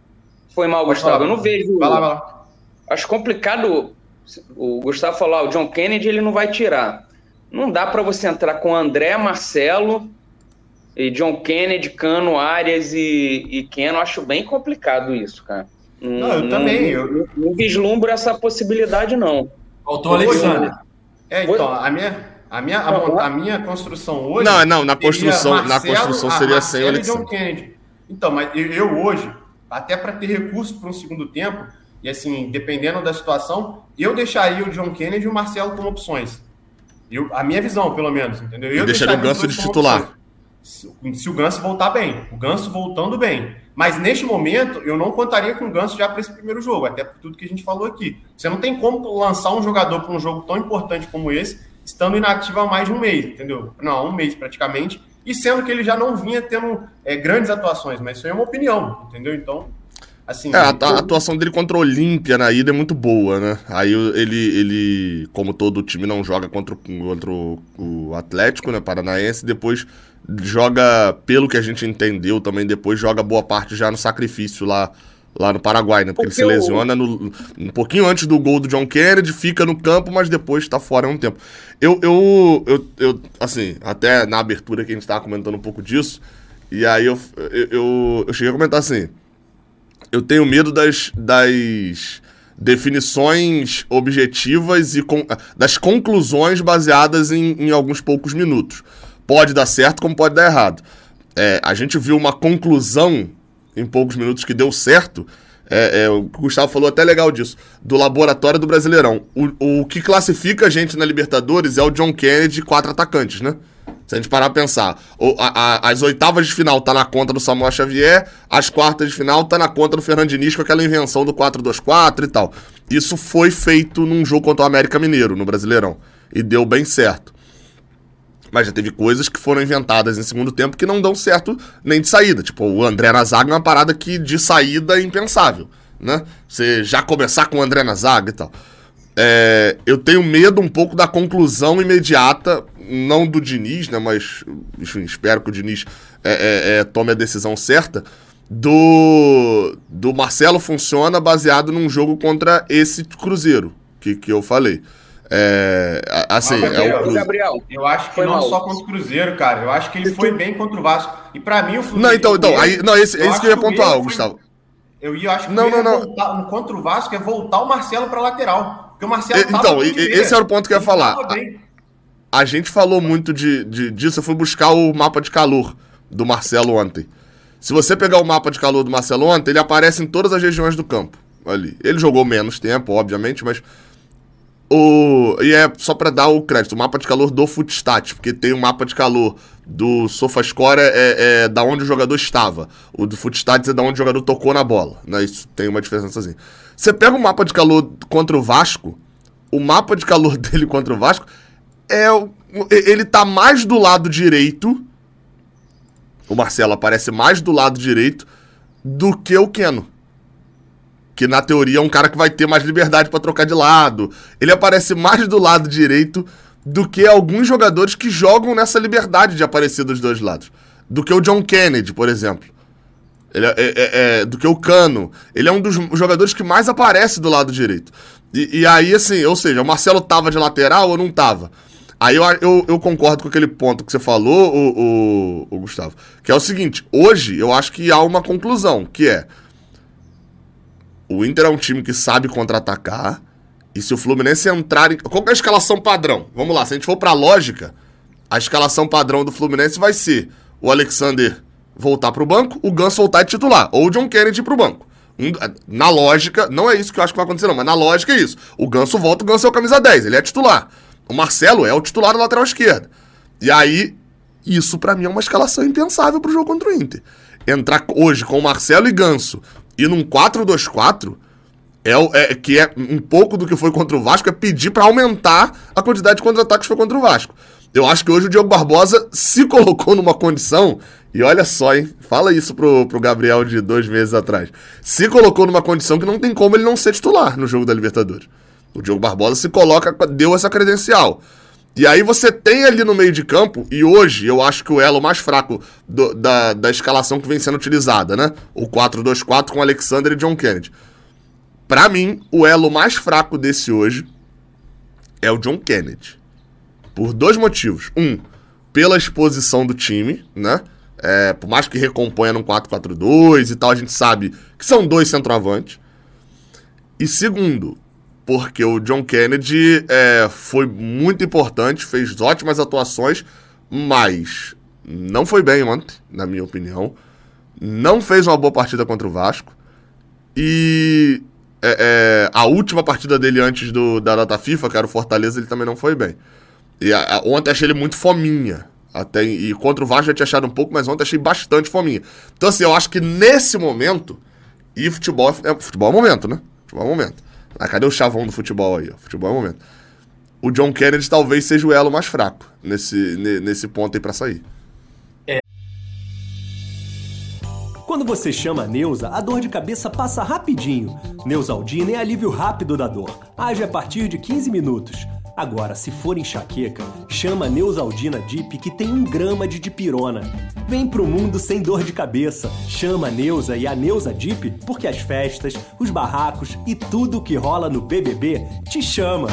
Foi mal, Pode Gustavo. Falar, eu não vejo. Vai lá, vai lá. Acho complicado. O Gustavo falou, o John Kennedy ele não vai tirar. Não dá para você entrar com André, Marcelo e John Kennedy, Cano, Arias e, e Keno. Acho bem complicado isso, cara. Não, eu não, também. Não, eu... não vislumbro essa possibilidade, não. Faltou o Alexandre. É, então, a minha, a minha, a, a, minha construção hoje. Não, não, na construção, Marcelo, na construção seria sem o John Kennedy. Então, mas eu, eu hoje, até para ter recurso para um segundo tempo, e assim, dependendo da situação, eu deixaria o John Kennedy e o Marcelo como opções. Eu, a minha visão, pelo menos, entendeu? Eu deixaria o Ganso de titular. Se, se, o Ganso voltar bem, o Ganso voltando bem. Mas neste momento, eu não contaria com o Ganso já para esse primeiro jogo, até por tudo que a gente falou aqui. Você não tem como lançar um jogador para um jogo tão importante como esse estando inativo há mais de um mês, entendeu? Não, um mês praticamente, e sendo que ele já não vinha tendo é, grandes atuações, mas isso é uma opinião, entendeu? Então, assim... É, a, a, atuação dele contra o Olímpia na ida é muito boa, né? Aí ele, ele como todo time não joga contra, contra o, o Atlético, né, paranaense, depois joga, pelo que a gente entendeu também, depois joga boa parte já no sacrifício lá lá no Paraguai, né? Porque, Porque ele se lesiona no, um pouquinho antes do gol do John Kennedy, fica no campo, mas depois está fora há um tempo. Eu, eu, eu, eu, assim, até na abertura que a gente estava comentando um pouco disso, e aí eu, eu, eu cheguei a comentar assim, eu tenho medo das, das definições objetivas e com, das conclusões baseadas em, em alguns poucos minutos. Pode dar certo como pode dar errado. É, a gente viu uma conclusão em poucos minutos que deu certo. É, é, o Gustavo falou até legal disso, do laboratório do Brasileirão. O, o que classifica a gente na Libertadores é o John Kennedy quatro atacantes, né? Se a gente parar a pensar, o, a, a, as oitavas de final tá na conta do Samuel Xavier, as quartas de final tá na conta do Fernando Diniz com aquela invenção do 4-2-4 e tal. Isso foi feito num jogo contra o América Mineiro, no Brasileirão. E deu bem certo. Mas já teve coisas que foram inventadas em segundo tempo que não dão certo nem de saída. Tipo, o André na zaga é uma parada que de saída é impensável, né? Você já começar com o André na zaga e tal. É, eu tenho medo um pouco da conclusão imediata, não do Diniz, né? Mas, enfim, espero que o Diniz é, é, é tome a decisão certa. Do, do Marcelo funciona baseado num jogo contra esse Cruzeiro que, que eu falei. É, assim, ah, Gabriel, é o Gabriel, eu acho que foi não mal. só contra o Cruzeiro, cara. Eu acho que ele foi bem contra o Vasco. E para mim o Fluminense. Não, então, então, aí, não, esse, esse que eu ia pontuar, foi... Gustavo. Eu ia, acho que não, não, não. Voltar, contra o Vasco é voltar o Marcelo para lateral. Porque o Marcelo Então, esse era o ponto que eu ia falar. A, a, gente falou muito de, de, disso. Eu fui buscar o mapa de calor do Marcelo ontem. Se você pegar o mapa de calor do Marcelo ontem, ele aparece em todas as regiões do campo. Ali. Ele jogou menos tempo, obviamente, mas o, e é só para dar o crédito, o mapa de calor do Footstat, porque tem um mapa de calor do SofaScore é, é da onde o jogador estava. O do Footstats é da onde o jogador tocou na bola. Né? Isso tem uma diferença assim. Você pega o mapa de calor contra o Vasco, o mapa de calor dele contra o Vasco é ele tá mais do lado direito. O Marcelo aparece mais do lado direito do que o Keno que na teoria é um cara que vai ter mais liberdade para trocar de lado. Ele aparece mais do lado direito do que alguns jogadores que jogam nessa liberdade de aparecer dos dois lados. Do que o John Kennedy, por exemplo. Ele é, é, é, do que o Cano. Ele é um dos jogadores que mais aparece do lado direito. E, e aí, assim, ou seja, o Marcelo tava de lateral ou não tava? Aí eu, eu, eu, concordo com aquele ponto que você falou, o, o, o Gustavo. Que é o seguinte: hoje eu acho que há uma conclusão, que é o Inter é um time que sabe contra-atacar. E se o Fluminense entrar em. Qual é a escalação padrão? Vamos lá, se a gente for pra lógica, a escalação padrão do Fluminense vai ser o Alexander voltar pro banco, o Ganso voltar de titular, ou o John Kennedy pro banco. Na lógica, não é isso que eu acho que vai acontecer, não, mas na lógica é isso. O Ganso volta, o Ganso é o camisa 10, ele é titular. O Marcelo é o titular da lateral esquerda. E aí, Isso para mim é uma escalação impensável pro jogo contra o Inter. Entrar hoje com o Marcelo e Ganso e num 4-2-4 é, é, que é um pouco do que foi contra o Vasco, é pedir para aumentar a quantidade de contra-ataques que foi contra o Vasco. Eu acho que hoje o Diogo Barbosa se colocou numa condição, e olha só, hein? Fala isso pro, pro Gabriel de dois meses atrás. Se colocou numa condição que não tem como ele não ser titular no jogo da Libertadores. O Diogo Barbosa se coloca, deu essa credencial. E aí você tem ali no meio de campo, e hoje eu acho que o elo mais fraco do, da, da escalação que vem sendo utilizada, né? O 4-2-4 com Alexander e John Kennedy. Para mim, o elo mais fraco desse hoje é o John Kennedy. Por dois motivos. Um, pela exposição do time, né? É, por mais que recomponha no 4-4-2 e tal, a gente sabe que são dois centroavantes. E segundo, porque o John Kennedy é, foi muito importante, fez ótimas atuações, mas não foi bem ontem, na minha opinião. Não fez uma boa partida contra o Vasco. E é, é, a última partida dele antes do, da data FIFA, que era o Fortaleza, ele também não foi bem. E a, a, ontem achei ele muito fominha. Até, e contra o Vasco eu tinha achado um pouco, mas ontem achei bastante fominha. Então, assim, eu acho que nesse momento. E futebol é, futebol é momento, né? Futebol é momento. Ah, cadê o chavão do futebol aí? Futebol é momento. O John Kennedy talvez seja o elo mais fraco nesse, nesse ponto aí pra sair. É. Quando você chama a Neuza, a dor de cabeça passa rapidinho. Neusaldina é alívio rápido da dor. Age a partir de 15 minutos. Agora, se for enxaqueca, chama Neusaldina Dip que tem um grama de dipirona. Vem pro mundo sem dor de cabeça. Chama a Neuza e a Neuza Dip porque as festas, os barracos e tudo que rola no BBB te chama.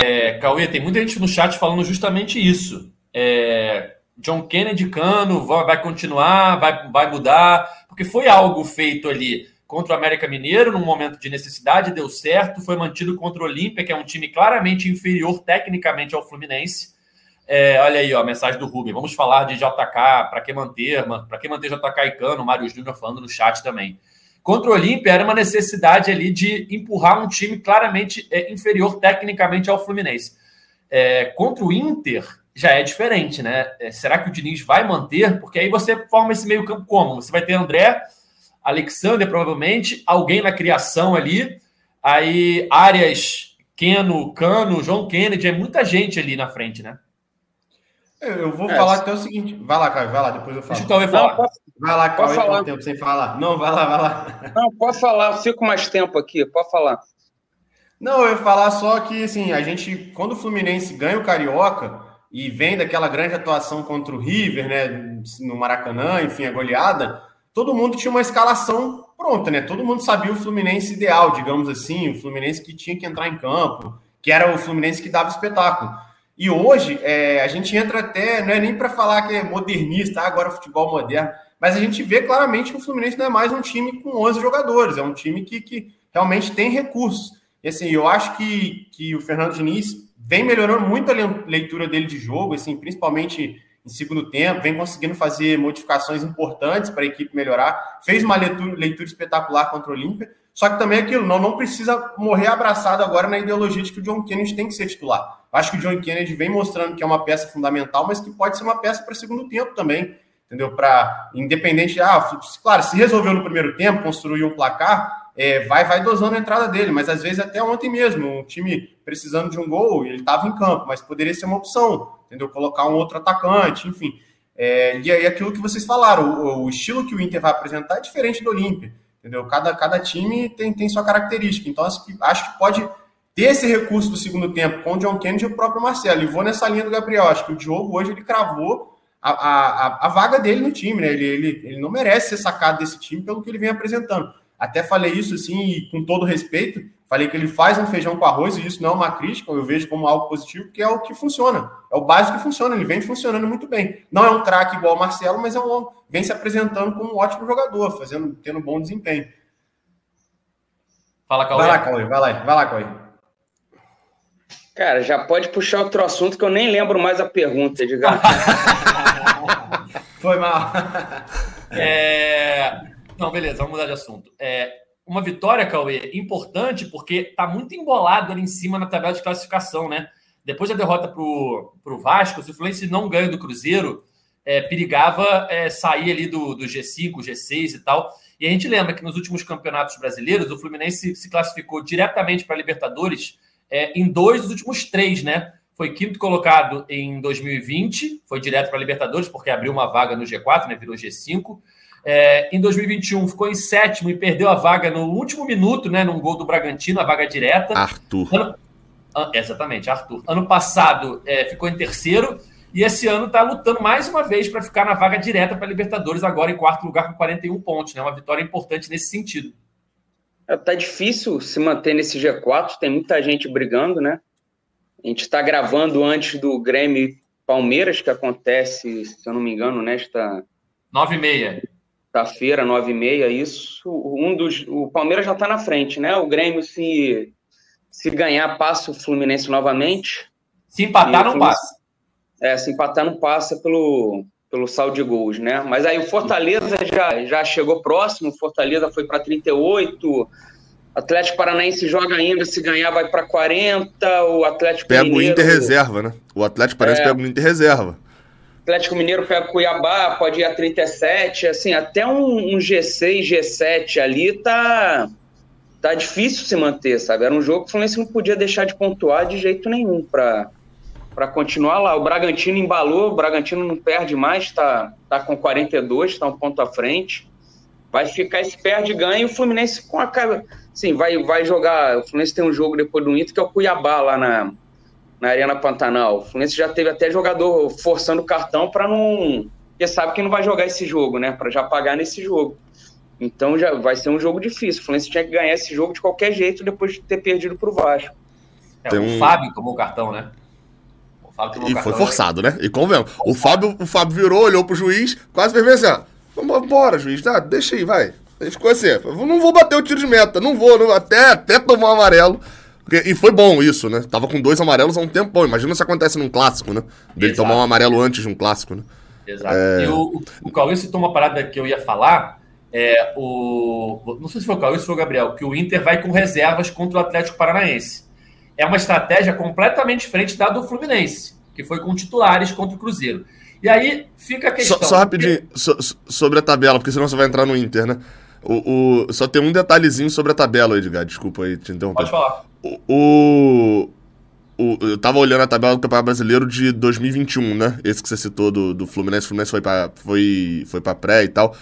É, Cauê, tem muita gente no chat falando justamente isso. É, John Kennedy Cano vai continuar, vai, vai mudar, porque foi algo feito ali contra o América Mineiro, num momento de necessidade, deu certo, foi mantido contra o Olímpia, que é um time claramente inferior tecnicamente ao Fluminense. É, olha aí, ó, a mensagem do Rubem. Vamos falar de JK, para que manter, para que manter JK e Cano, Mário Júnior falando no chat também. Contra o Olímpia era uma necessidade ali de empurrar um time claramente é, inferior tecnicamente ao Fluminense. É, contra o Inter já é diferente, né? É, será que o Diniz vai manter? Porque aí você forma esse meio campo como? Você vai ter André, Alexander, provavelmente, alguém na criação ali. Aí, Arias, Keno, Cano, João Kennedy, é muita gente ali na frente, né? Eu vou é, falar até o seguinte. Vai lá, Caio, vai lá, depois eu falo. Deixa o Cauê falar. Não, vai lá, Cauê, falar. tempo sem falar. Não, vai lá, vai lá. Não, pode falar, eu fico mais tempo aqui, pode falar. Não, eu ia falar só que, assim, a gente, quando o Fluminense ganha o Carioca e vem daquela grande atuação contra o River, né, no Maracanã, enfim, a goleada, todo mundo tinha uma escalação pronta, né? Todo mundo sabia o Fluminense ideal, digamos assim, o Fluminense que tinha que entrar em campo, que era o Fluminense que dava espetáculo. E hoje é, a gente entra até, não é nem para falar que é modernista, ah, agora futebol moderno, mas a gente vê claramente que o Fluminense não é mais um time com 11 jogadores, é um time que, que realmente tem recursos. E assim, eu acho que, que o Fernando Diniz vem melhorando muito a leitura dele de jogo, assim, principalmente em segundo tempo, vem conseguindo fazer modificações importantes para a equipe melhorar. Fez uma leitura, leitura espetacular contra o Olímpia. Só que também é aquilo, não, não precisa morrer abraçado agora na ideologia de que o John Kennedy tem que ser titular. Acho que o John Kennedy vem mostrando que é uma peça fundamental, mas que pode ser uma peça para segundo tempo também. Entendeu? Para independente, ah, claro, se resolveu no primeiro tempo, construir um placar, é, vai, vai dosando a entrada dele, mas às vezes até ontem mesmo, um time precisando de um gol, ele estava em campo, mas poderia ser uma opção entendeu? Colocar um outro atacante, enfim. É, e aí aquilo que vocês falaram, o, o, estilo que o Inter vai apresentar é diferente do Olímpia, entendeu? Cada, cada time tem, tem sua característica. Então acho que, acho que pode ter esse recurso do segundo tempo com o John Kennedy e o próprio Marcelo. E vou nessa linha do Gabriel. Acho que o Diogo hoje ele cravou a, a, a vaga dele no time, né? Ele, ele, ele não merece ser sacado desse time pelo que ele vem apresentando. Até falei isso assim, com todo respeito, Falei que ele faz um feijão com arroz e isso não é uma crítica, eu vejo como algo positivo, porque é o que funciona. É o básico que funciona, ele vem funcionando muito bem. Não é um craque igual o Marcelo, mas é um, vem se apresentando como um ótimo jogador, fazendo, tendo bom desempenho. Fala, Cauê. Vai lá, Cauê, vai lá, vai lá, Cauê. Cara, já pode puxar outro assunto que eu nem lembro mais a pergunta, digamos. Foi mal. É... Não, beleza, vamos mudar de assunto. É, uma vitória, Cauê, importante, porque está muito embolado ali em cima na tabela de classificação, né? depois da derrota para o Vasco, se o Fluminense não ganha do Cruzeiro, é, perigava é, sair ali do, do G5, G6 e tal. E a gente lembra que nos últimos campeonatos brasileiros, o Fluminense se classificou diretamente para a Libertadores é, em dois dos últimos três, né? Foi quinto colocado em 2020, foi direto para a Libertadores, porque abriu uma vaga no G4, né? Virou G5. É, em 2021 ficou em sétimo e perdeu a vaga no último minuto, né? Num gol do Bragantino, a vaga direta. Arthur. Ano, exatamente, Arthur. Ano passado é, ficou em terceiro e esse ano está lutando mais uma vez para ficar na vaga direta para a Libertadores, agora em quarto lugar com 41 pontos, né? Uma vitória importante nesse sentido. É, tá difícil se manter nesse G4, tem muita gente brigando, né? A gente está gravando antes do Grêmio Palmeiras, que acontece, se eu não me engano, nesta. 9 e meia. Quinta-feira, 9 e meia, isso. Um dos, o Palmeiras já está na frente, né? O Grêmio, se, se ganhar, passa o Fluminense novamente. Se empatar, não passa é, se empatar não passa pelo, pelo saldo de gols, né? Mas aí o Fortaleza já, já chegou próximo, o Fortaleza foi para 38, Atlético Paranaense joga ainda, se ganhar vai para 40, o Atlético Pega Mineiro, o Inter reserva, né? O Atlético Paranaense é, pega o Inter reserva. Atlético Mineiro pega o Cuiabá, pode ir a 37, assim, até um, um G6, G7 ali tá tá difícil se manter, sabe? Era um jogo que o Fluminense não podia deixar de pontuar de jeito nenhum para para continuar lá. O Bragantino embalou, o Bragantino não perde mais, está tá com 42, está um ponto à frente. Vai ficar esse perde-ganha e o Fluminense com a cara. Sim, vai, vai jogar. O Fluminense tem um jogo depois do Inter que é o Cuiabá lá na, na Arena Pantanal. O Fluminense já teve até jogador forçando o cartão para não. Porque sabe que não vai jogar esse jogo, né? Para já pagar nesse jogo. Então já vai ser um jogo difícil. O Fluminense tinha que ganhar esse jogo de qualquer jeito depois de ter perdido para o Vasco. É, o Fábio tomou o cartão, né? e foi forçado, né? E convenhamos. O Fábio, o Fábio virou, olhou pro juiz, quase fez assim, ó. Vamos embora, juiz. Tá, deixa aí, vai. Ele ficou assim, não vou bater o tiro de meta, não vou, não, até, até tomar um amarelo. Porque, e foi bom isso, né? Tava com dois amarelos há um tempo bom. Imagina se acontece num clássico, né? Dele Exato. tomar um amarelo antes de um clássico, né? Exato. É... E o, o Cauê citou uma parada que eu ia falar. É, o, não sei se foi o Cauê ou se foi o Gabriel, que o Inter vai com reservas contra o Atlético Paranaense é uma estratégia completamente diferente da do Fluminense, que foi com titulares contra o Cruzeiro. E aí fica a questão. Só, só rapidinho, so, sobre a tabela, porque senão você vai entrar no Inter, né? O, o, só tem um detalhezinho sobre a tabela, Edgar. Desculpa aí te interromper. Pode falar. O, o, o, eu tava olhando a tabela do Campeonato Brasileiro de 2021, né? Esse que você citou do, do Fluminense. O Fluminense foi pra, foi, foi pra pré e tal.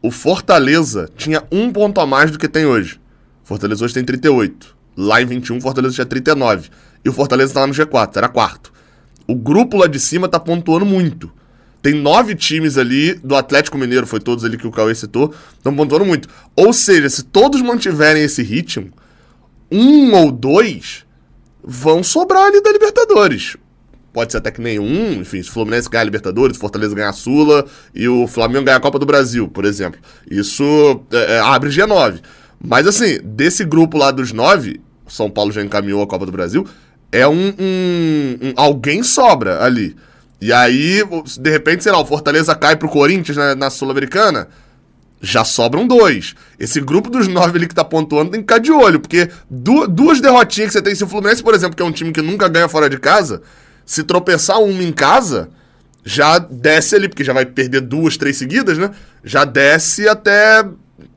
O Fortaleza tinha um ponto a mais do que tem hoje. Fortaleza hoje tem 38. Lá em 21, o Fortaleza tinha 39. E o Fortaleza tá lá no G4, era quarto. O grupo lá de cima tá pontuando muito. Tem nove times ali do Atlético Mineiro, foi todos ali que o Cauê citou, estão pontuando muito. Ou seja, se todos mantiverem esse ritmo, um ou dois vão sobrar ali da Libertadores. Pode ser até que nenhum, enfim, se o Fluminense ganhar a Libertadores, o Fortaleza ganhar a Sula e o Flamengo ganhar a Copa do Brasil, por exemplo. Isso é, é abre G9. Mas assim, desse grupo lá dos nove, São Paulo já encaminhou a Copa do Brasil, é um, um, um alguém sobra ali. E aí, de repente, sei lá, o Fortaleza cai pro Corinthians na, na Sul-Americana, já sobram dois. Esse grupo dos nove ali que tá pontuando tem que ficar de olho, porque du duas derrotinhas que você tem, se o Fluminense, por exemplo, que é um time que nunca ganha fora de casa, se tropeçar uma em casa, já desce ali, porque já vai perder duas, três seguidas, né? Já desce até.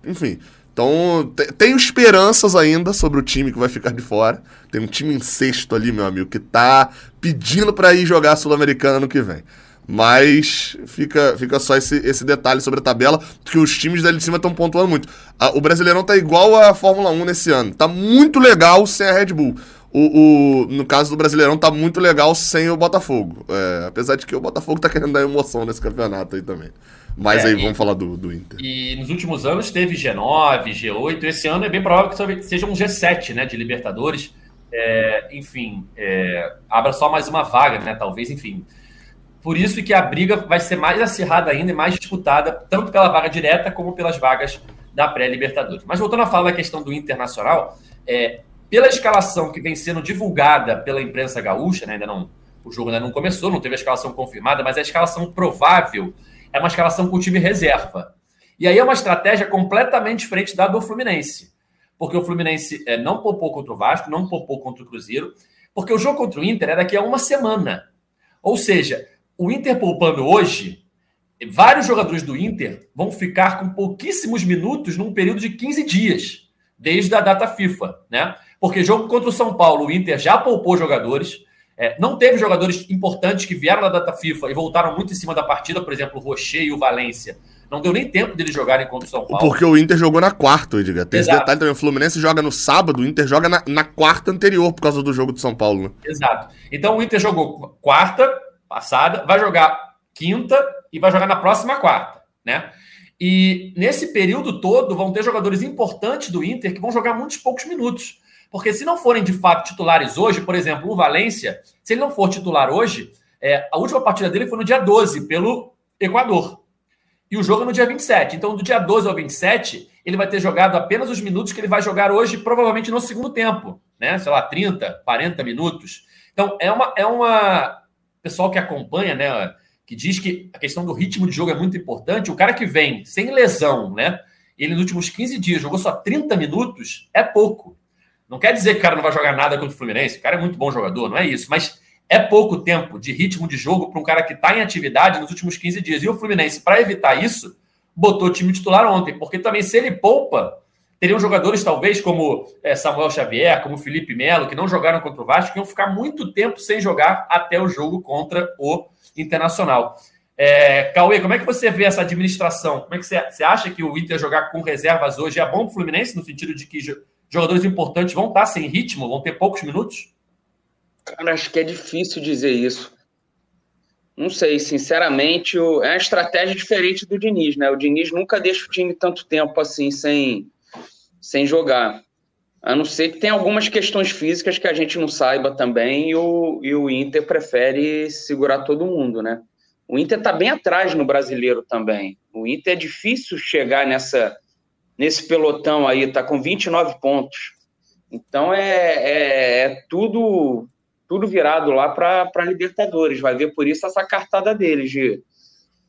Enfim. Então, tenho esperanças ainda sobre o time que vai ficar de fora. Tem um time em sexto ali, meu amigo, que tá pedindo para ir jogar a Sul-Americana no que vem. Mas fica, fica só esse, esse detalhe sobre a tabela, que os times dali de cima estão pontuando muito. o Brasileirão tá igual a Fórmula 1 nesse ano. Tá muito legal sem a Red Bull. O, o, no caso do Brasileirão, tá muito legal sem o Botafogo. É, apesar de que o Botafogo tá querendo dar emoção nesse campeonato aí também. Mas é, aí e, vamos falar do, do Inter. E nos últimos anos teve G9, G8. Esse ano é bem provável que seja um G7, né, de Libertadores. É, enfim, é, abra só mais uma vaga, né? Talvez, enfim. Por isso que a briga vai ser mais acirrada ainda e mais disputada, tanto pela vaga direta como pelas vagas da pré-Libertadores. Mas voltando a falar da questão do Internacional, é, pela escalação que vem sendo divulgada pela imprensa gaúcha, né, ainda não, o jogo ainda não começou, não teve a escalação confirmada, mas a escalação provável é uma escalação com o time reserva. E aí é uma estratégia completamente diferente da do Fluminense. Porque o Fluminense é, não poupou contra o Vasco, não poupou contra o Cruzeiro, Porque o jogo contra o Inter é daqui a uma semana. Ou seja, o Inter poupando hoje, vários jogadores do Inter vão ficar com pouquíssimos minutos num período de 15 dias, desde a data FIFA, né? Porque jogo contra o São Paulo, o Inter já poupou jogadores, é, não teve jogadores importantes que vieram da data FIFA e voltaram muito em cima da partida, por exemplo, o Rocher e o Valência. Não deu nem tempo deles jogarem contra o São Paulo. Porque o Inter jogou na quarta, Edgar. Tem Exato. esse detalhe também. O Fluminense joga no sábado, o Inter joga na, na quarta anterior por causa do jogo de São Paulo. Né? Exato. Então o Inter jogou quarta passada, vai jogar quinta e vai jogar na próxima quarta, né? E nesse período todo vão ter jogadores importantes do Inter que vão jogar muitos poucos minutos. Porque se não forem de fato titulares hoje, por exemplo, o Valência, se ele não for titular hoje, é, a última partida dele foi no dia 12, pelo Equador. E o jogo é no dia 27. Então, do dia 12 ao 27, ele vai ter jogado apenas os minutos que ele vai jogar hoje, provavelmente no segundo tempo, né? Sei lá, 30, 40 minutos. Então, é uma. É uma... Pessoal que acompanha, né? Que diz que a questão do ritmo de jogo é muito importante. O cara que vem sem lesão, né? Ele nos últimos 15 dias jogou só 30 minutos, é pouco. Não quer dizer que o cara não vai jogar nada contra o Fluminense. O cara é muito bom jogador, não é isso. Mas é pouco tempo de ritmo de jogo para um cara que está em atividade nos últimos 15 dias. E o Fluminense, para evitar isso, botou o time titular ontem. Porque também, se ele poupa, teriam jogadores, talvez, como é, Samuel Xavier, como Felipe Melo, que não jogaram contra o Vasco, que iam ficar muito tempo sem jogar até o jogo contra o Internacional. É, Cauê, como é que você vê essa administração? Como é que você, você acha que o Inter jogar com reservas hoje é bom para o Fluminense, no sentido de que jogadores importantes vão estar sem ritmo, vão ter poucos minutos? Cara, acho que é difícil dizer isso. Não sei, sinceramente, é uma estratégia diferente do Diniz, né? O Diniz nunca deixa o time tanto tempo assim sem, sem jogar. A não ser que tenha algumas questões físicas que a gente não saiba também, e o, e o Inter prefere segurar todo mundo, né? O Inter está bem atrás no brasileiro também. O Inter é difícil chegar nessa, nesse pelotão aí, tá com 29 pontos. Então é, é, é tudo tudo virado lá para Libertadores. Vai ver por isso essa cartada deles, de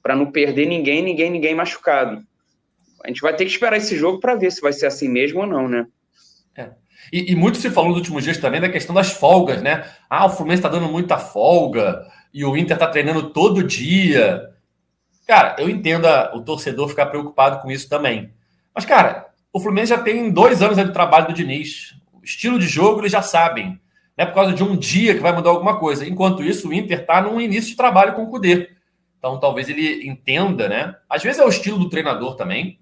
para não perder ninguém, ninguém, ninguém machucado. A gente vai ter que esperar esse jogo para ver se vai ser assim mesmo ou não, né? É. E, e, muito se falou nos últimos dias também da questão das folgas, né? Ah, o Fluminense está dando muita folga e o Inter está treinando todo dia. Cara, eu entendo o torcedor ficar preocupado com isso também. Mas, cara, o Fluminense já tem dois anos de trabalho do Diniz. O estilo de jogo eles já sabem. Não é por causa de um dia que vai mudar alguma coisa. Enquanto isso, o Inter está num início de trabalho com o Cudê. Então, talvez ele entenda, né? Às vezes é o estilo do treinador também.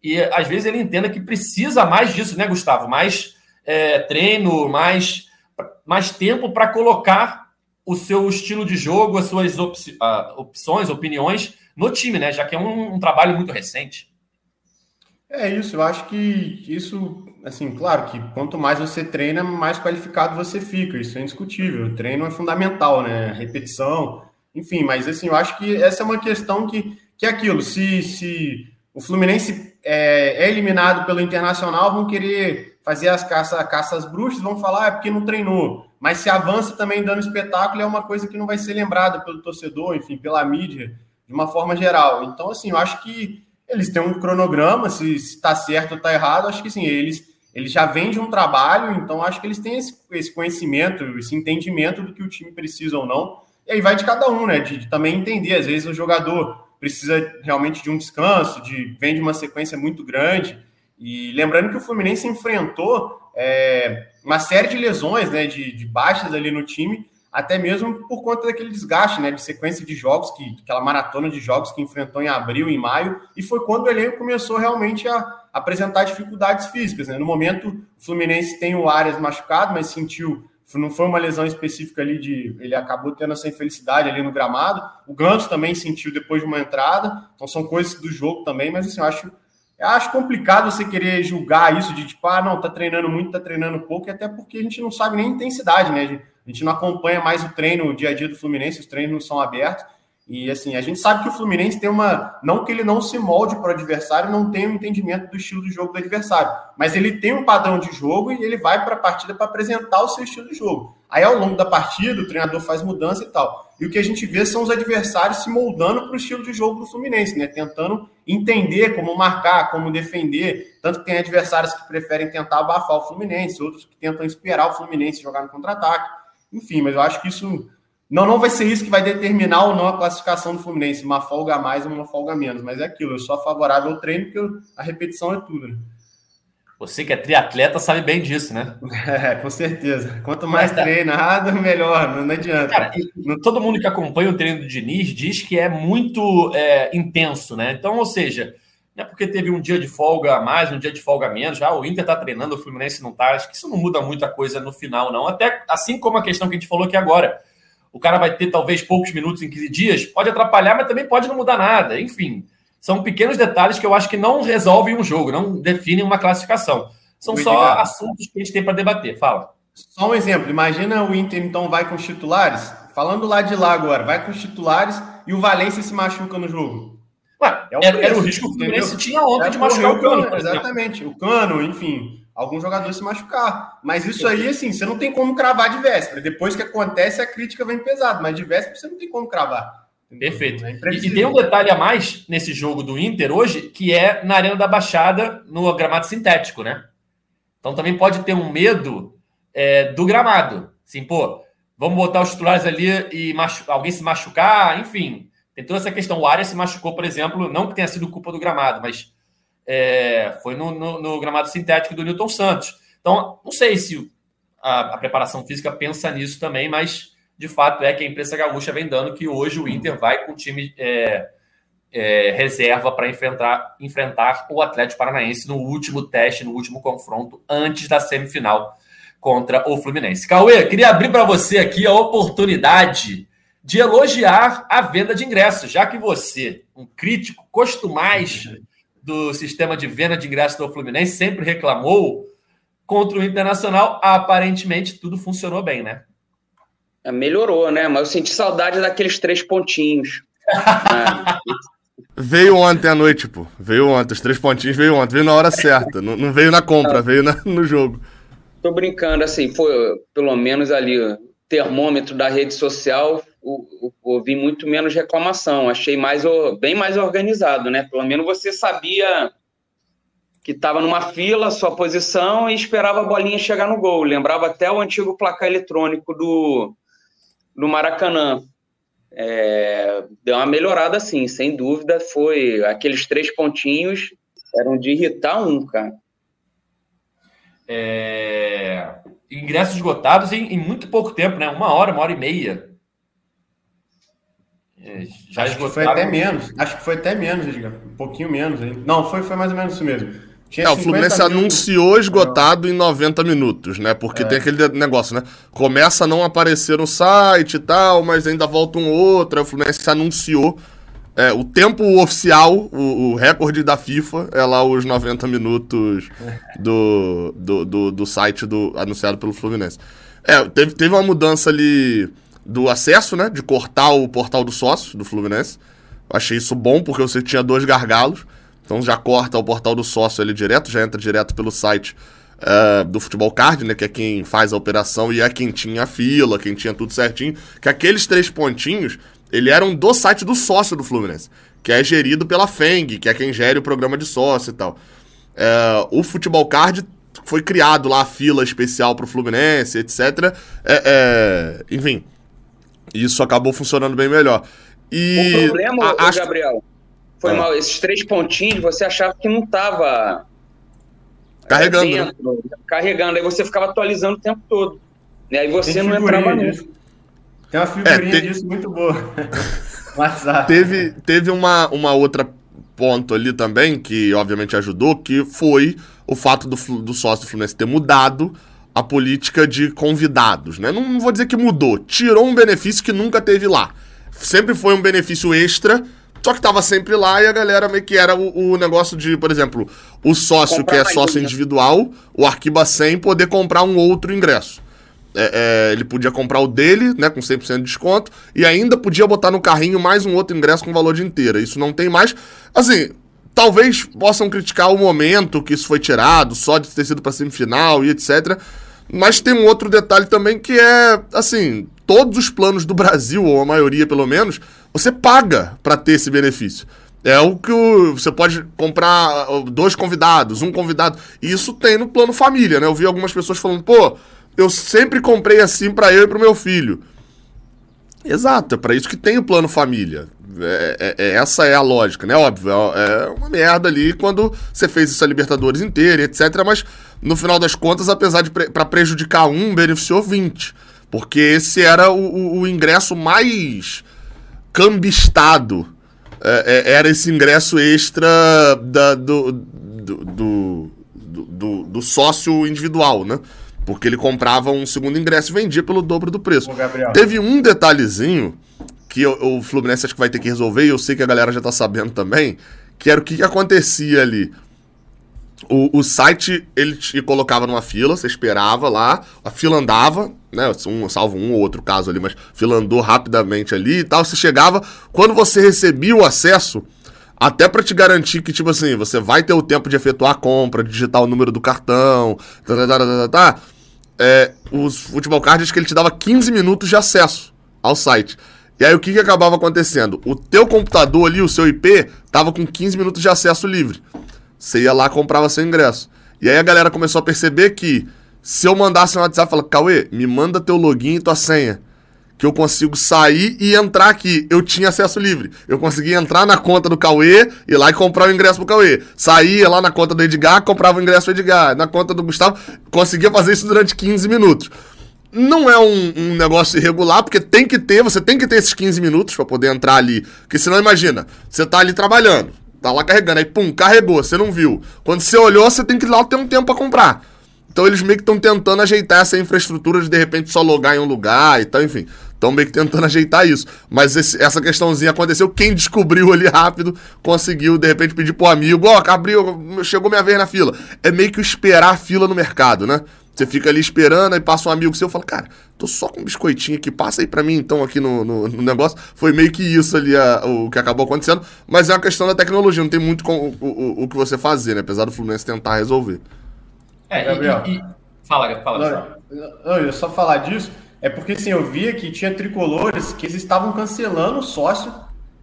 E às vezes ele entenda que precisa mais disso, né, Gustavo? Mais é, treino, mais, mais tempo para colocar o seu estilo de jogo, as suas opções, opiniões no time, né? Já que é um, um trabalho muito recente. É isso, eu acho que isso, assim, claro que quanto mais você treina, mais qualificado você fica, isso é indiscutível. O treino é fundamental, né? Repetição, enfim, mas assim, eu acho que essa é uma questão que, que é aquilo, se, se o Fluminense é, é eliminado pelo Internacional, vão querer fazer as caça, caças bruxas, vão falar, ah, é porque não treinou. Mas se avança também dando espetáculo, é uma coisa que não vai ser lembrada pelo torcedor, enfim, pela mídia, de uma forma geral. Então, assim, eu acho que eles têm um cronograma, se está certo ou está errado, acho que sim, eles, eles já vêm de um trabalho, então acho que eles têm esse, esse, conhecimento, esse entendimento do que o time precisa ou não. E aí vai de cada um, né? De, de, também entender. Às vezes o jogador precisa realmente de um descanso, de vem de uma sequência muito grande. E lembrando que o Fluminense enfrentou é, uma série de lesões, né? De, de baixas ali no time até mesmo por conta daquele desgaste, né, de sequência de jogos, que, aquela maratona de jogos que enfrentou em abril, em maio, e foi quando o elenco começou realmente a apresentar dificuldades físicas. Né? No momento, o Fluminense tem o Arias machucado, mas sentiu, não foi uma lesão específica ali de, ele acabou tendo essa infelicidade ali no gramado. O Ganso também sentiu depois de uma entrada, então são coisas do jogo também, mas assim, eu acho eu acho complicado você querer julgar isso de tipo, ah, não, tá treinando muito, tá treinando pouco, e até porque a gente não sabe nem intensidade, né? A gente não acompanha mais o treino, o dia a dia do Fluminense, os treinos são abertos. E assim, a gente sabe que o Fluminense tem uma. Não que ele não se molde para o adversário, não tem um entendimento do estilo de jogo do adversário, mas ele tem um padrão de jogo e ele vai para a partida para apresentar o seu estilo de jogo. Aí, ao longo da partida, o treinador faz mudança e tal. E o que a gente vê são os adversários se moldando para o estilo de jogo do Fluminense, né? Tentando entender como marcar, como defender. Tanto que tem adversários que preferem tentar abafar o Fluminense, outros que tentam esperar o Fluminense jogar no contra-ataque. Enfim, mas eu acho que isso não, não vai ser isso que vai determinar ou não a classificação do Fluminense, uma folga a mais ou uma folga a menos, mas é aquilo, eu sou favorável ao treino porque a repetição é tudo. Né? Você que é triatleta sabe bem disso, né? É, com certeza. Quanto mais Mas, tá. treinado, melhor, não, adianta. Cara, todo mundo que acompanha o treino do Diniz diz que é muito é, intenso, né? Então, ou seja, não é porque teve um dia de folga a mais, um dia de folga a menos, já o Inter tá treinando, o Fluminense não tá, acho que isso não muda muita coisa no final, não. Até assim como a questão que a gente falou aqui agora o cara vai ter talvez poucos minutos em 15 dias, pode atrapalhar, mas também pode não mudar nada. Enfim, são pequenos detalhes que eu acho que não resolvem um jogo, não definem uma classificação. São só assuntos que a gente tem para debater. Fala. Só um exemplo. Imagina o Inter, então, vai com os titulares. Falando lá de lá agora, vai com os titulares e o Valência se machuca no jogo. Ué, é o era, era, o risco que o Fluminense tinha ontem de machucar o Cano. Exatamente. O Cano, enfim alguns jogadores se machucar. Mas isso aí, assim, você não tem como cravar de véspera. Depois que acontece, a crítica vem pesada, mas de véspera você não tem como cravar. Perfeito. É e, e, tem um detalhe a mais nesse jogo do Inter hoje, que é na Arena da Baixada, no gramado sintético, né? Então também pode ter um medo é, do gramado. Assim, pô, vamos botar os titulares ali e machu... alguém se machucar, enfim. Tem toda essa questão. O Arias se machucou, por exemplo, não que tenha sido culpa do gramado, mas é, foi no, no, no, gramado sintético do Newton Santos. Então, não sei se a, a, preparação física pensa nisso também, mas de fato é que a imprensa gaúcha vem dando que hoje o Inter vai com o time é, é, reserva para enfrentar, enfrentar o Atlético Paranaense no último teste, no último confronto, antes da semifinal contra o Fluminense. Cauê, queria abrir para você aqui a oportunidade de elogiar a venda de ingressos, já que você, um crítico, costumais do sistema de venda de ingressos do Fluminense, sempre reclamou. Contra o Internacional, aparentemente tudo funcionou bem, né? É, melhorou, né? Mas eu senti saudade daqueles três pontinhos. é. Veio ontem à noite, pô. Veio ontem. Os três pontinhos veio ontem. Veio na hora certa. não, não veio na compra, não. veio na, no jogo. Tô brincando, assim, foi pelo menos ali o termômetro da rede social ouvi muito menos reclamação. Achei mais bem mais organizado, né? Pelo menos você sabia que estava numa fila, sua posição e esperava a bolinha chegar no gol. Lembrava até o antigo placar eletrônico do, do Maracanã. É, deu uma melhorada, sim, sem dúvida. Foi aqueles três pontinhos eram de irritar um, cara. É, ingressos esgotados em, em muito pouco tempo, né? Uma hora, uma hora e meia. É, já acho que foi até menos. Acho que foi até menos, Edgar. Um pouquinho menos. Hein? Não, foi, foi mais ou menos isso mesmo. Tinha é, o Fluminense mil... anunciou esgotado em 90 minutos, né? Porque é. tem aquele negócio, né? Começa a não aparecer no site e tal, mas ainda volta um outro. Aí o Fluminense anunciou. É, o tempo oficial, o, o, recorde da FIFA, é lá os 90 minutos do, do, do, do site do, anunciado pelo Fluminense. É, teve, teve uma mudança ali do acesso, né? De cortar o portal do sócio do Fluminense. Achei isso bom, porque você tinha dois gargalos. Então já corta o portal do sócio ali direto, já entra direto pelo site uh, do Futebol Card, né? Que é quem faz a operação e é quem tinha a fila, quem tinha tudo certinho. Que aqueles três pontinhos, ele eram do site do sócio do Fluminense. Que é gerido pela FENG, que é quem gere o programa de sócio e tal. Uh, o Futebol Card foi criado lá a fila especial para o Fluminense, etc. É, é, enfim, isso acabou funcionando bem melhor. E o problema, a, Gabriel, foi ah. mal. Esses três pontinhos você achava que não estava carregando. É, dentro, né? Carregando. Aí você ficava atualizando o tempo todo. E aí você não entrava nisso. Tem uma figurinha é, te... disso muito boa. WhatsApp. Teve, teve uma, uma outra ponto ali também, que obviamente ajudou, que foi o fato do, do sócio do Fluminense ter mudado a política de convidados, né? Não, não, vou dizer que mudou, tirou um benefício que nunca teve lá. Sempre foi um benefício extra, só que tava sempre lá e a galera meio que era o, o negócio de, por exemplo, o sócio comprar que é sócio individual, o Arquiba 100, poder comprar um outro ingresso. É, é, ele podia comprar o dele, né, com 100% de desconto, e ainda podia botar no carrinho mais um outro ingresso com valor de inteira. Isso não tem mais. Assim, talvez possam criticar o momento que isso foi tirado, só de ter sido para semifinal e etc. Mas tem um outro detalhe também que é, assim, todos os planos do Brasil, ou a maioria pelo menos, você paga para ter esse benefício. É o que o, você pode comprar dois convidados, um convidado. E isso tem no plano família, né? Eu vi algumas pessoas falando, pô, eu sempre comprei assim para eu e pro meu filho. Exato, é para isso que tem o plano família. É, é, é, essa é a lógica, né? Óbvio, é, é uma merda ali quando você fez isso a Libertadores inteira, etc. Mas no final das contas, apesar de pre para prejudicar um, beneficiou 20. Porque esse era o, o, o ingresso mais cambistado. É, é, era esse ingresso extra da, do, do, do, do, do sócio individual, né? Porque ele comprava um segundo ingresso e vendia pelo dobro do preço. Teve um detalhezinho que o, o Fluminense acho que vai ter que resolver, e eu sei que a galera já tá sabendo também, que era o que, que acontecia ali. O, o site, ele te colocava numa fila, você esperava lá, a fila andava, né? Um, salvo um ou outro caso ali, mas fila andou rapidamente ali e tal. Você chegava, quando você recebia o acesso, até para te garantir que, tipo assim, você vai ter o tempo de efetuar a compra, digitar o número do cartão, tá, tá, tá, tá, tá, tá é, os Futebol Card que ele te dava 15 minutos de acesso ao site. E aí o que, que acabava acontecendo? O teu computador ali, o seu IP, tava com 15 minutos de acesso livre. Você ia lá comprava seu ingresso. E aí a galera começou a perceber que se eu mandasse no WhatsApp, fala, Cauê, me manda teu login e tua senha. Que eu consigo sair e entrar aqui. Eu tinha acesso livre. Eu conseguia entrar na conta do Cauê, ir lá e comprar o ingresso pro Cauê. Saía lá na conta do Edgar, comprava o ingresso pro Edgar. Na conta do Gustavo, conseguia fazer isso durante 15 minutos. Não é um, um, negócio irregular, porque tem que ter, você tem que ter esses 15 minutos para poder entrar ali. Porque senão, imagina, você tá ali trabalhando. Tá lá carregando, aí pum, carregou, você não viu. Quando você olhou, você tem que ir lá ter um tempo para comprar. Então eles meio que estão tentando ajeitar essa infraestrutura de de repente só logar em um lugar e tal, enfim. Estão meio que tentando ajeitar isso. Mas esse, essa questãozinha aconteceu. Quem descobriu ali rápido conseguiu, de repente, pedir pro amigo: Ó, oh, abriu, chegou minha vez na fila. É meio que esperar a fila no mercado, né? Você fica ali esperando, aí passa um amigo seu e fala, cara, tô só com um biscoitinho aqui, passa aí pra mim então aqui no, no, no negócio. Foi meio que isso ali a, o que acabou acontecendo, mas é uma questão da tecnologia, não tem muito com, o, o, o que você fazer, né? Apesar do Fluminense tentar resolver. É, Gabriel. E, e... Fala, fala. Não, não, eu só falar disso, é porque assim, eu via que tinha tricolores que eles estavam cancelando o sócio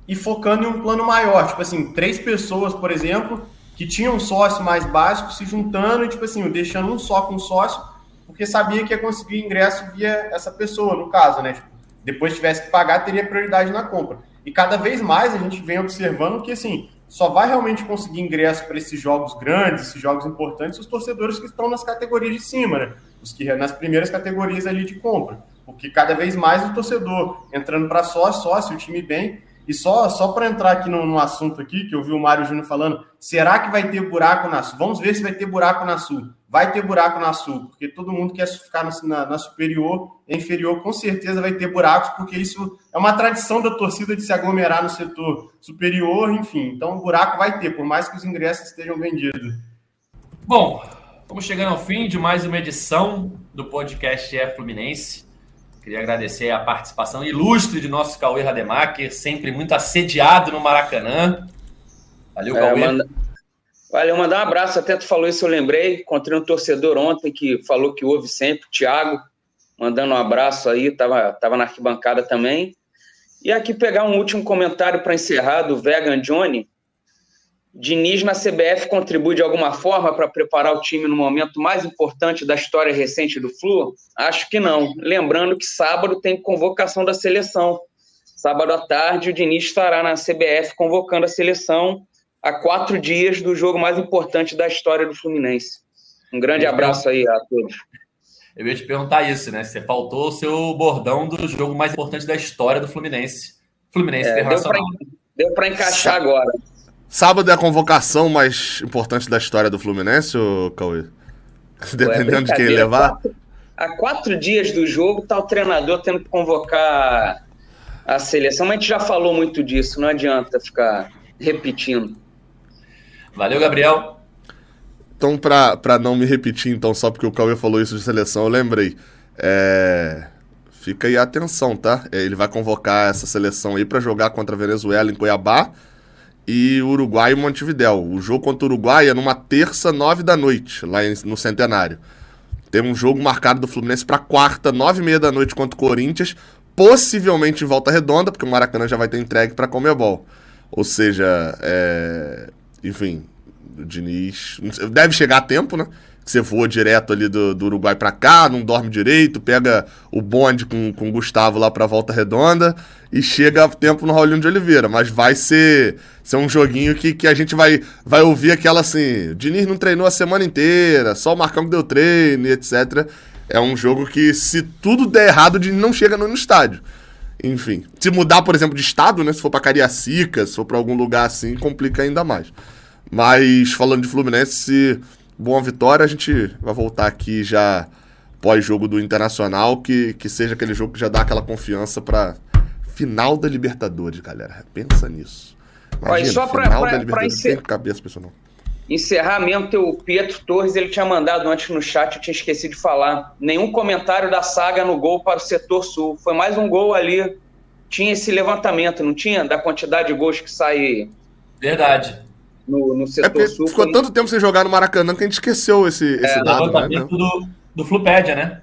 e focando em um plano maior. Tipo assim, três pessoas, por exemplo, que tinha um sócio mais básico se juntando e, tipo assim, deixando um só com sócio, porque sabia que ia conseguir ingresso via essa pessoa, no caso, né? Tipo, depois tivesse que pagar, teria prioridade na compra. E cada vez mais a gente vem observando que, assim, só vai realmente conseguir ingresso para esses jogos grandes, esses jogos importantes, os torcedores que estão nas categorias de cima, né? Os que nas primeiras categorias ali de compra. Porque cada vez mais o torcedor entrando para sócio, sócio, o time bem, e só, só para entrar aqui no, no, assunto aqui, que eu vi o Mário Júnior falando, será que vai ter buraco na Sul? Vamos ver se vai ter buraco na Sul. Vai ter buraco na Sul, porque todo mundo quer ficar na, na superior, inferior, com certeza vai ter buracos, porque isso é uma tradição da torcida de se aglomerar no setor superior, enfim. Então, buraco vai ter, por mais que os ingressos estejam vendidos. Bom, estamos chegando ao fim de mais uma edição do podcast É Fluminense. Queria agradecer a participação ilustre de nosso Cauê Rademacher, sempre muito assediado no Maracanã. Valeu, é, Cauê. Manda... Valeu, mandar um abraço. Até tu falou isso, eu lembrei. Encontrei um torcedor ontem que falou que ouve sempre, Thiago, mandando um abraço aí, tava, tava na arquibancada também. E aqui pegar um último comentário para encerrar do Vegan Johnny. Diniz na CBF contribui de alguma forma para preparar o time no momento mais importante da história recente do Flu? Acho que não. Lembrando que sábado tem convocação da seleção. Sábado à tarde, o Diniz estará na CBF convocando a seleção a quatro dias do jogo mais importante da história do Fluminense. Um grande abraço aí a todos. Eu ia te perguntar isso, né? Você faltou o seu bordão do jogo mais importante da história do Fluminense. Fluminense é, Internacional. Deu para encaixar agora. Sábado é a convocação mais importante da história do Fluminense, ou Cauê? Dependendo de quem levar. Há quatro dias do jogo, tá o treinador tendo que convocar a seleção, mas a gente já falou muito disso, não adianta ficar repetindo. Valeu, Gabriel. Então, para não me repetir, então, só porque o Cauê falou isso de seleção, eu lembrei. É... Fica aí a atenção, tá? É, ele vai convocar essa seleção aí para jogar contra a Venezuela em Cuiabá e Uruguai e Montevidéu. O jogo contra o Uruguai é numa terça, nove da noite, lá no Centenário. Tem um jogo marcado do Fluminense para quarta, nove e meia da noite contra o Corinthians, possivelmente em volta redonda, porque o Maracanã já vai ter entregue para Comebol. Ou seja, é... enfim, o Diniz deve chegar a tempo, né? que você voa direto ali do, do Uruguai para cá, não dorme direito, pega o bonde com, com o Gustavo lá pra Volta Redonda e chega a tempo no Raulinho de Oliveira. Mas vai ser, ser um joguinho que, que a gente vai, vai ouvir aquela assim: Diniz não treinou a semana inteira, só o Marcão que deu treino e etc. É um jogo que, se tudo der errado, o Diniz não chega no estádio. Enfim, se mudar, por exemplo, de estado, né? Se for pra Cariacica, se for pra algum lugar assim, complica ainda mais. Mas falando de Fluminense, boa vitória, a gente vai voltar aqui já pós-jogo do Internacional, que, que seja aquele jogo que já dá aquela confiança para final da Libertadores, galera. Pensa nisso. Imagina, só pra, final pra, da Libertadores, encer... tem cabeça pra não. Encerrar mesmo, teu Pietro Torres, ele tinha mandado antes no chat, eu tinha esquecido de falar. Nenhum comentário da saga no gol para o setor sul. Foi mais um gol ali. Tinha esse levantamento, não tinha? Da quantidade de gols que sai. Verdade no, no setor é sul. Ficou foi... tanto tempo sem jogar no Maracanã que a gente esqueceu esse, é, esse dado. Né? do, do Flupédia, né?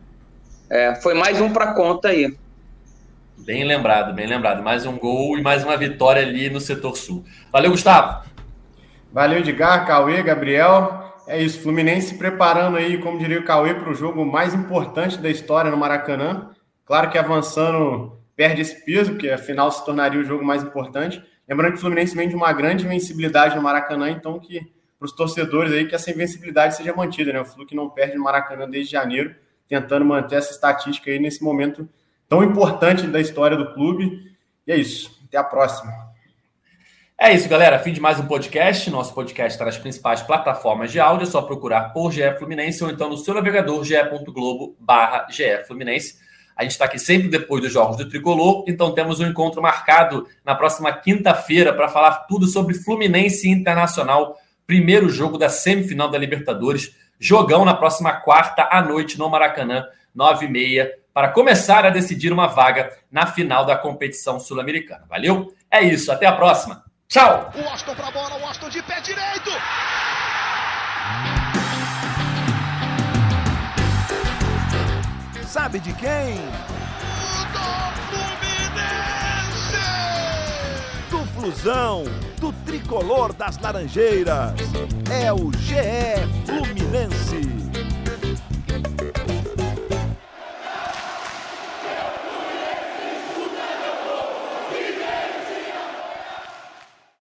É, foi mais um para conta aí. Bem lembrado, bem lembrado. Mais um gol e mais uma vitória ali no setor sul. Valeu, Gustavo. Valeu, Edgar, Cauê, Gabriel. É isso, Fluminense preparando aí, como diria o Cauê, para o jogo mais importante da história no Maracanã. Claro que avançando perde esse peso, porque afinal se tornaria o jogo mais importante. Lembrando que o Fluminense vem de uma grande invencibilidade no Maracanã, então que para os torcedores aí que essa invencibilidade seja mantida, né? O Flu que não perde no Maracanã desde janeiro, tentando manter essa estatística aí nesse momento tão importante da história do clube. E é isso. Até a próxima. É isso, galera. Fim de mais um podcast. Nosso podcast está nas principais plataformas de áudio. É só procurar por GE Fluminense ou então no seu navegador ge.globo barra GE Fluminense. A gente está aqui sempre depois dos jogos do Tricolor, então temos um encontro marcado na próxima quinta-feira para falar tudo sobre Fluminense Internacional, primeiro jogo da semifinal da Libertadores. Jogão na próxima quarta à noite no Maracanã, nove e meia, para começar a decidir uma vaga na final da competição sul-americana. Valeu? É isso, até a próxima. Tchau! O Austin para a bola, o Austin de pé direito! Sabe de quem? Do Fluminense! Do Flusão, do tricolor das Laranjeiras. É o GE Fluminense.